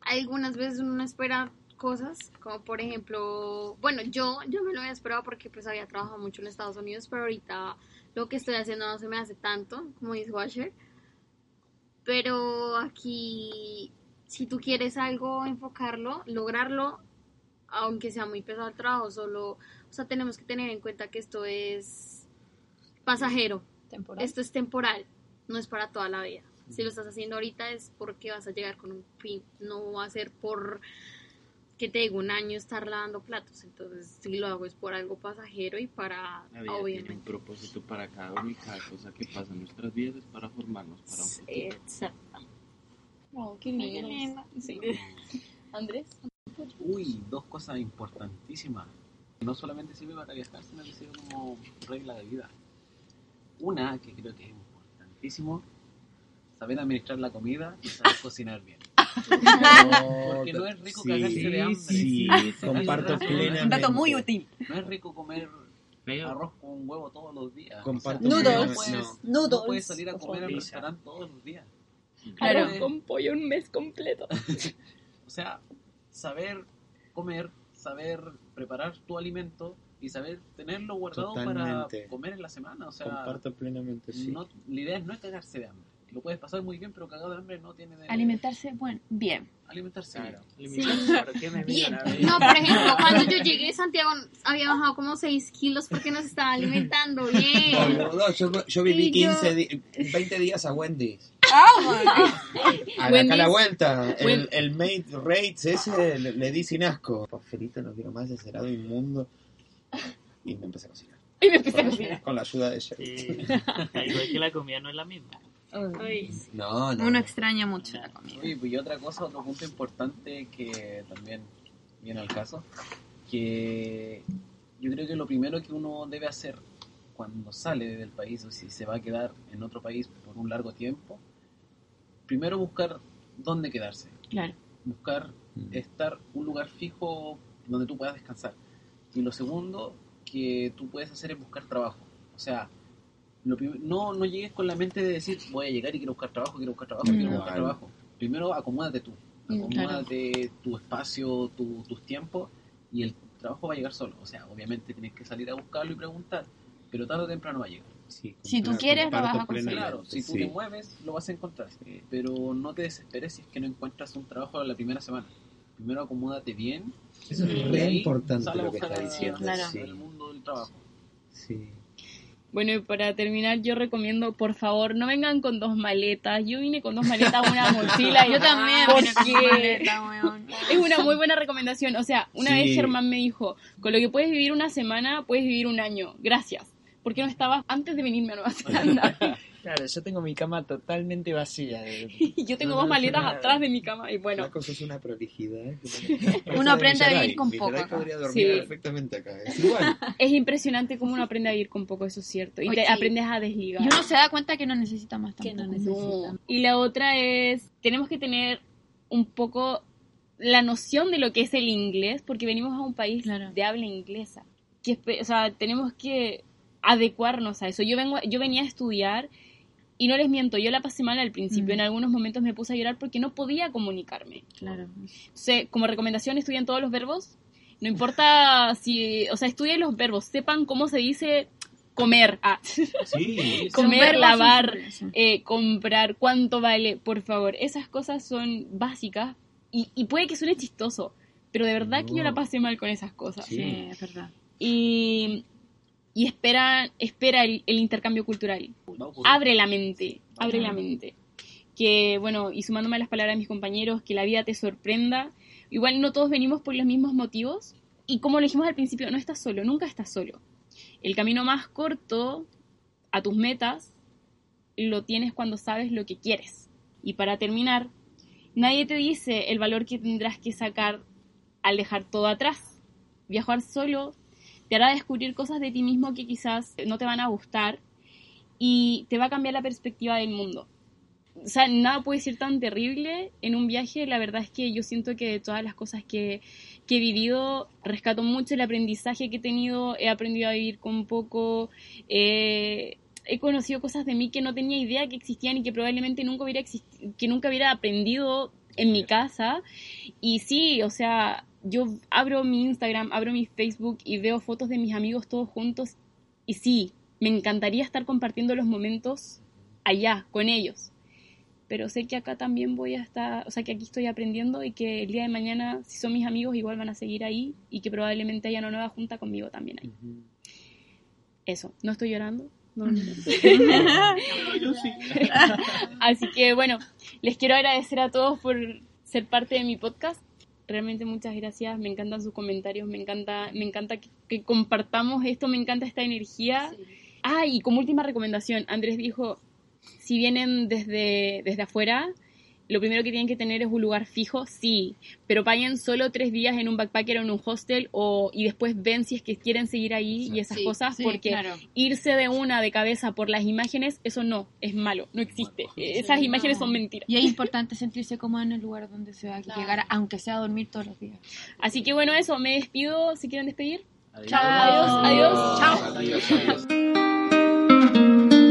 algunas veces uno espera cosas, como por ejemplo, bueno, yo, yo me lo había esperado porque pues había trabajado mucho en Estados Unidos, pero ahorita lo que estoy haciendo no se me hace tanto, como dice Washer. Pero aquí, si tú quieres algo, enfocarlo, lograrlo, aunque sea muy pesado el trabajo, solo, o sea, tenemos que tener en cuenta que esto es pasajero, Temporal. esto es temporal, no es para toda la vida. Si lo estás haciendo ahorita es porque vas a llegar con un fin, no va a ser por que te digo un año estar lavando platos. Entonces, si lo hago es por algo pasajero y para, La vida tiene un obviamente. propósito para cada uno y cada cosa que pasa en nuestras vidas es para formarnos para un futuro. Exacto. Oh, qué lindo. Sí. <laughs> Andrés. Uy, dos cosas importantísimas. No solamente sirve para viajar, sino que sirve como regla de vida. Una que creo que es importantísimo, saber administrar la comida y saber <laughs> cocinar bien. Porque no es rico Sí, cagarse de hambre. sí, comparto No es rico- plenamente. Un dato muy útil. No es rico comer arroz con huevo todos los días. Comparto no Noodles. puedes, Noodles. no puedes salir a comer al restaurante todos los días. Claro. Arroz con pollo un mes completo. <laughs> O sea, saber comer, saber preparar tu alimento y saber tenerlo guardado Totalmente. para comer en la semana. O sea, Comparto plenamente, sí. no- la idea no es cagarse de hambre. Lo puedes pasar muy bien, pero cagado de hambre no tiene de Alimentarse, bueno, bien. alimentarse Claro. bien. ¿Por qué me Bien. a? No, por ejemplo, <laughs> cuando yo llegué, Santiago había bajado como 6 kilos porque nos estaba alimentando bien. Boludo, yo, yo viví Y yo- 15 di- 20 días a Wendy's. A la, Wendy's- acá la vuelta, el, el mate rates ese le, le di sin asco. Pafelito no quiero más ese helado inmundo. <laughs> Y me empecé a cocinar. Y me empecé a Con- cocinar. Con la ayuda de ella. Igual que la comida no es la misma. No, no. Uno extraña mucho la comida. Y otra cosa, otro punto importante que también viene al caso, que yo creo que lo primero que uno debe hacer cuando sale del país o si se va a quedar en otro país por un largo tiempo, primero buscar dónde quedarse, Claro. buscar estar un lugar fijo donde tú puedas descansar. Y lo segundo que tú puedes hacer es buscar trabajo. O sea, lo no, no llegues con la mente de decir voy a llegar y quiero buscar trabajo, quiero buscar trabajo, quiero Mm. buscar trabajo. Primero acomódate tú, Mm, acomódate tu espacio, tu- tus tiempos y el trabajo va a llegar solo. O sea, obviamente tienes que salir a buscarlo y preguntar, pero tarde o temprano va a llegar. Sí, Si tú quieres, lo vas a conseguir. Claro, si tú Sí. te mueves, lo vas a encontrar. Pero no te desesperes si es que no encuentras un trabajo a la primera semana. Primero acomódate bien. Eso es re importante lo que está diciendo, claro, sí. el mundo del trabajo. Sí. Bueno, y para terminar, yo recomiendo, por favor, no vengan con dos maletas. Yo vine con dos maletas, una <laughs> mochila. y Yo también porque vine con mi maleta, weón. es una muy buena recomendación. O sea, una Sí. vez Germán me dijo, con lo que puedes vivir una semana, puedes vivir un año. Gracias. ¿Por qué no estabas antes de venirme a Nueva Zelanda? <laughs> Claro, yo tengo mi cama totalmente vacía. <laughs> y yo tengo No, dos maletas no, atrás de mi cama. Y bueno, La cosa es una prolijidad. <laughs> Uno aprende a vivir con poco acá. podría dormir Sí. perfectamente acá. Es igual. <laughs> es impresionante cómo uno aprende a vivir con poco, eso es cierto. Y te Oye, aprendes a desligar. Y uno se da cuenta que no necesita más Que tampoco. no necesita. No. Y la otra es, tenemos que tener un poco la noción de lo que es el inglés, porque venimos a un país Claro. de habla inglesa. Que, o sea, tenemos que adecuarnos a eso. Yo vengo, yo venía a estudiar y no les miento, yo la pasé mal al principio. Mm. En algunos momentos me puse a llorar porque no podía comunicarme. Claro. Entonces, como recomendación, estudien todos los verbos. No importa si, o sea, estudien los verbos, sepan cómo se dice comer. Ah. <laughs> Sí. comer, lavar, eh, comprar, cuánto vale, por favor. Esas cosas son básicas y, y puede que suene chistoso, pero de verdad que yo la No. pasé mal con esas cosas. Sí. Sí, es verdad. Y, y espera, espera el, el intercambio cultural. Abre la mente, abre la mente. Que, bueno, y sumándome a las palabras de mis compañeros, que la vida te sorprenda. Igual no todos venimos por los mismos motivos. Y como lo dijimos al principio, no estás solo, nunca estás solo. El camino más corto a tus metas lo tienes cuando sabes lo que quieres. Y para terminar, nadie te dice el valor que tendrás que sacar al dejar todo atrás. Viajar solo te hará descubrir cosas de ti mismo que quizás no te van a gustar y te va a cambiar la perspectiva del mundo. O sea, nada puede ser tan terrible en un viaje. La verdad es que yo siento que de todas las cosas que, que he vivido, rescato mucho el aprendizaje que he tenido. He aprendido a vivir con poco. eh, he conocido cosas de mí que no tenía idea que existían y que probablemente nunca hubiera, que nunca hubiera aprendido en mi casa. Y sí, o sea, yo abro mi Instagram, abro mi Facebook y veo fotos de mis amigos todos juntos. Y sí, me encantaría estar compartiendo los momentos allá con ellos. Pero sé que acá también voy a estar, o sea, que aquí estoy aprendiendo y que el día de mañana, si son mis amigos, igual van a seguir ahí y que probablemente haya una nueva junta conmigo también ahí. Eso, no estoy llorando. No, <laughs> no, no. <laughs> Yo sí. Así que bueno, les quiero agradecer a todos por ser parte de mi podcast. Realmente muchas gracias, me encantan sus comentarios, me encanta, me encanta que, que compartamos esto, me encanta esta energía. Ah, y como última recomendación, Andrés dijo, si vienen desde, desde afuera, lo primero que tienen que tener es un lugar fijo, sí, pero paguen solo tres días en un backpacker o en un hostel o, y después ven si es que quieren seguir ahí y esas Sí, cosas, sí, porque claro. irse de una de cabeza por las imágenes, eso no, es malo, no existe. Esas imágenes son mentiras. Y es <laughs> importante sentirse cómodo en el lugar donde se va a Claro. llegar, aunque sea a dormir todos los días. Así que bueno, eso, me despido, si quieren despedir. Adiós. Chao. Adiós. Chao. Adiós, adiós. <laughs>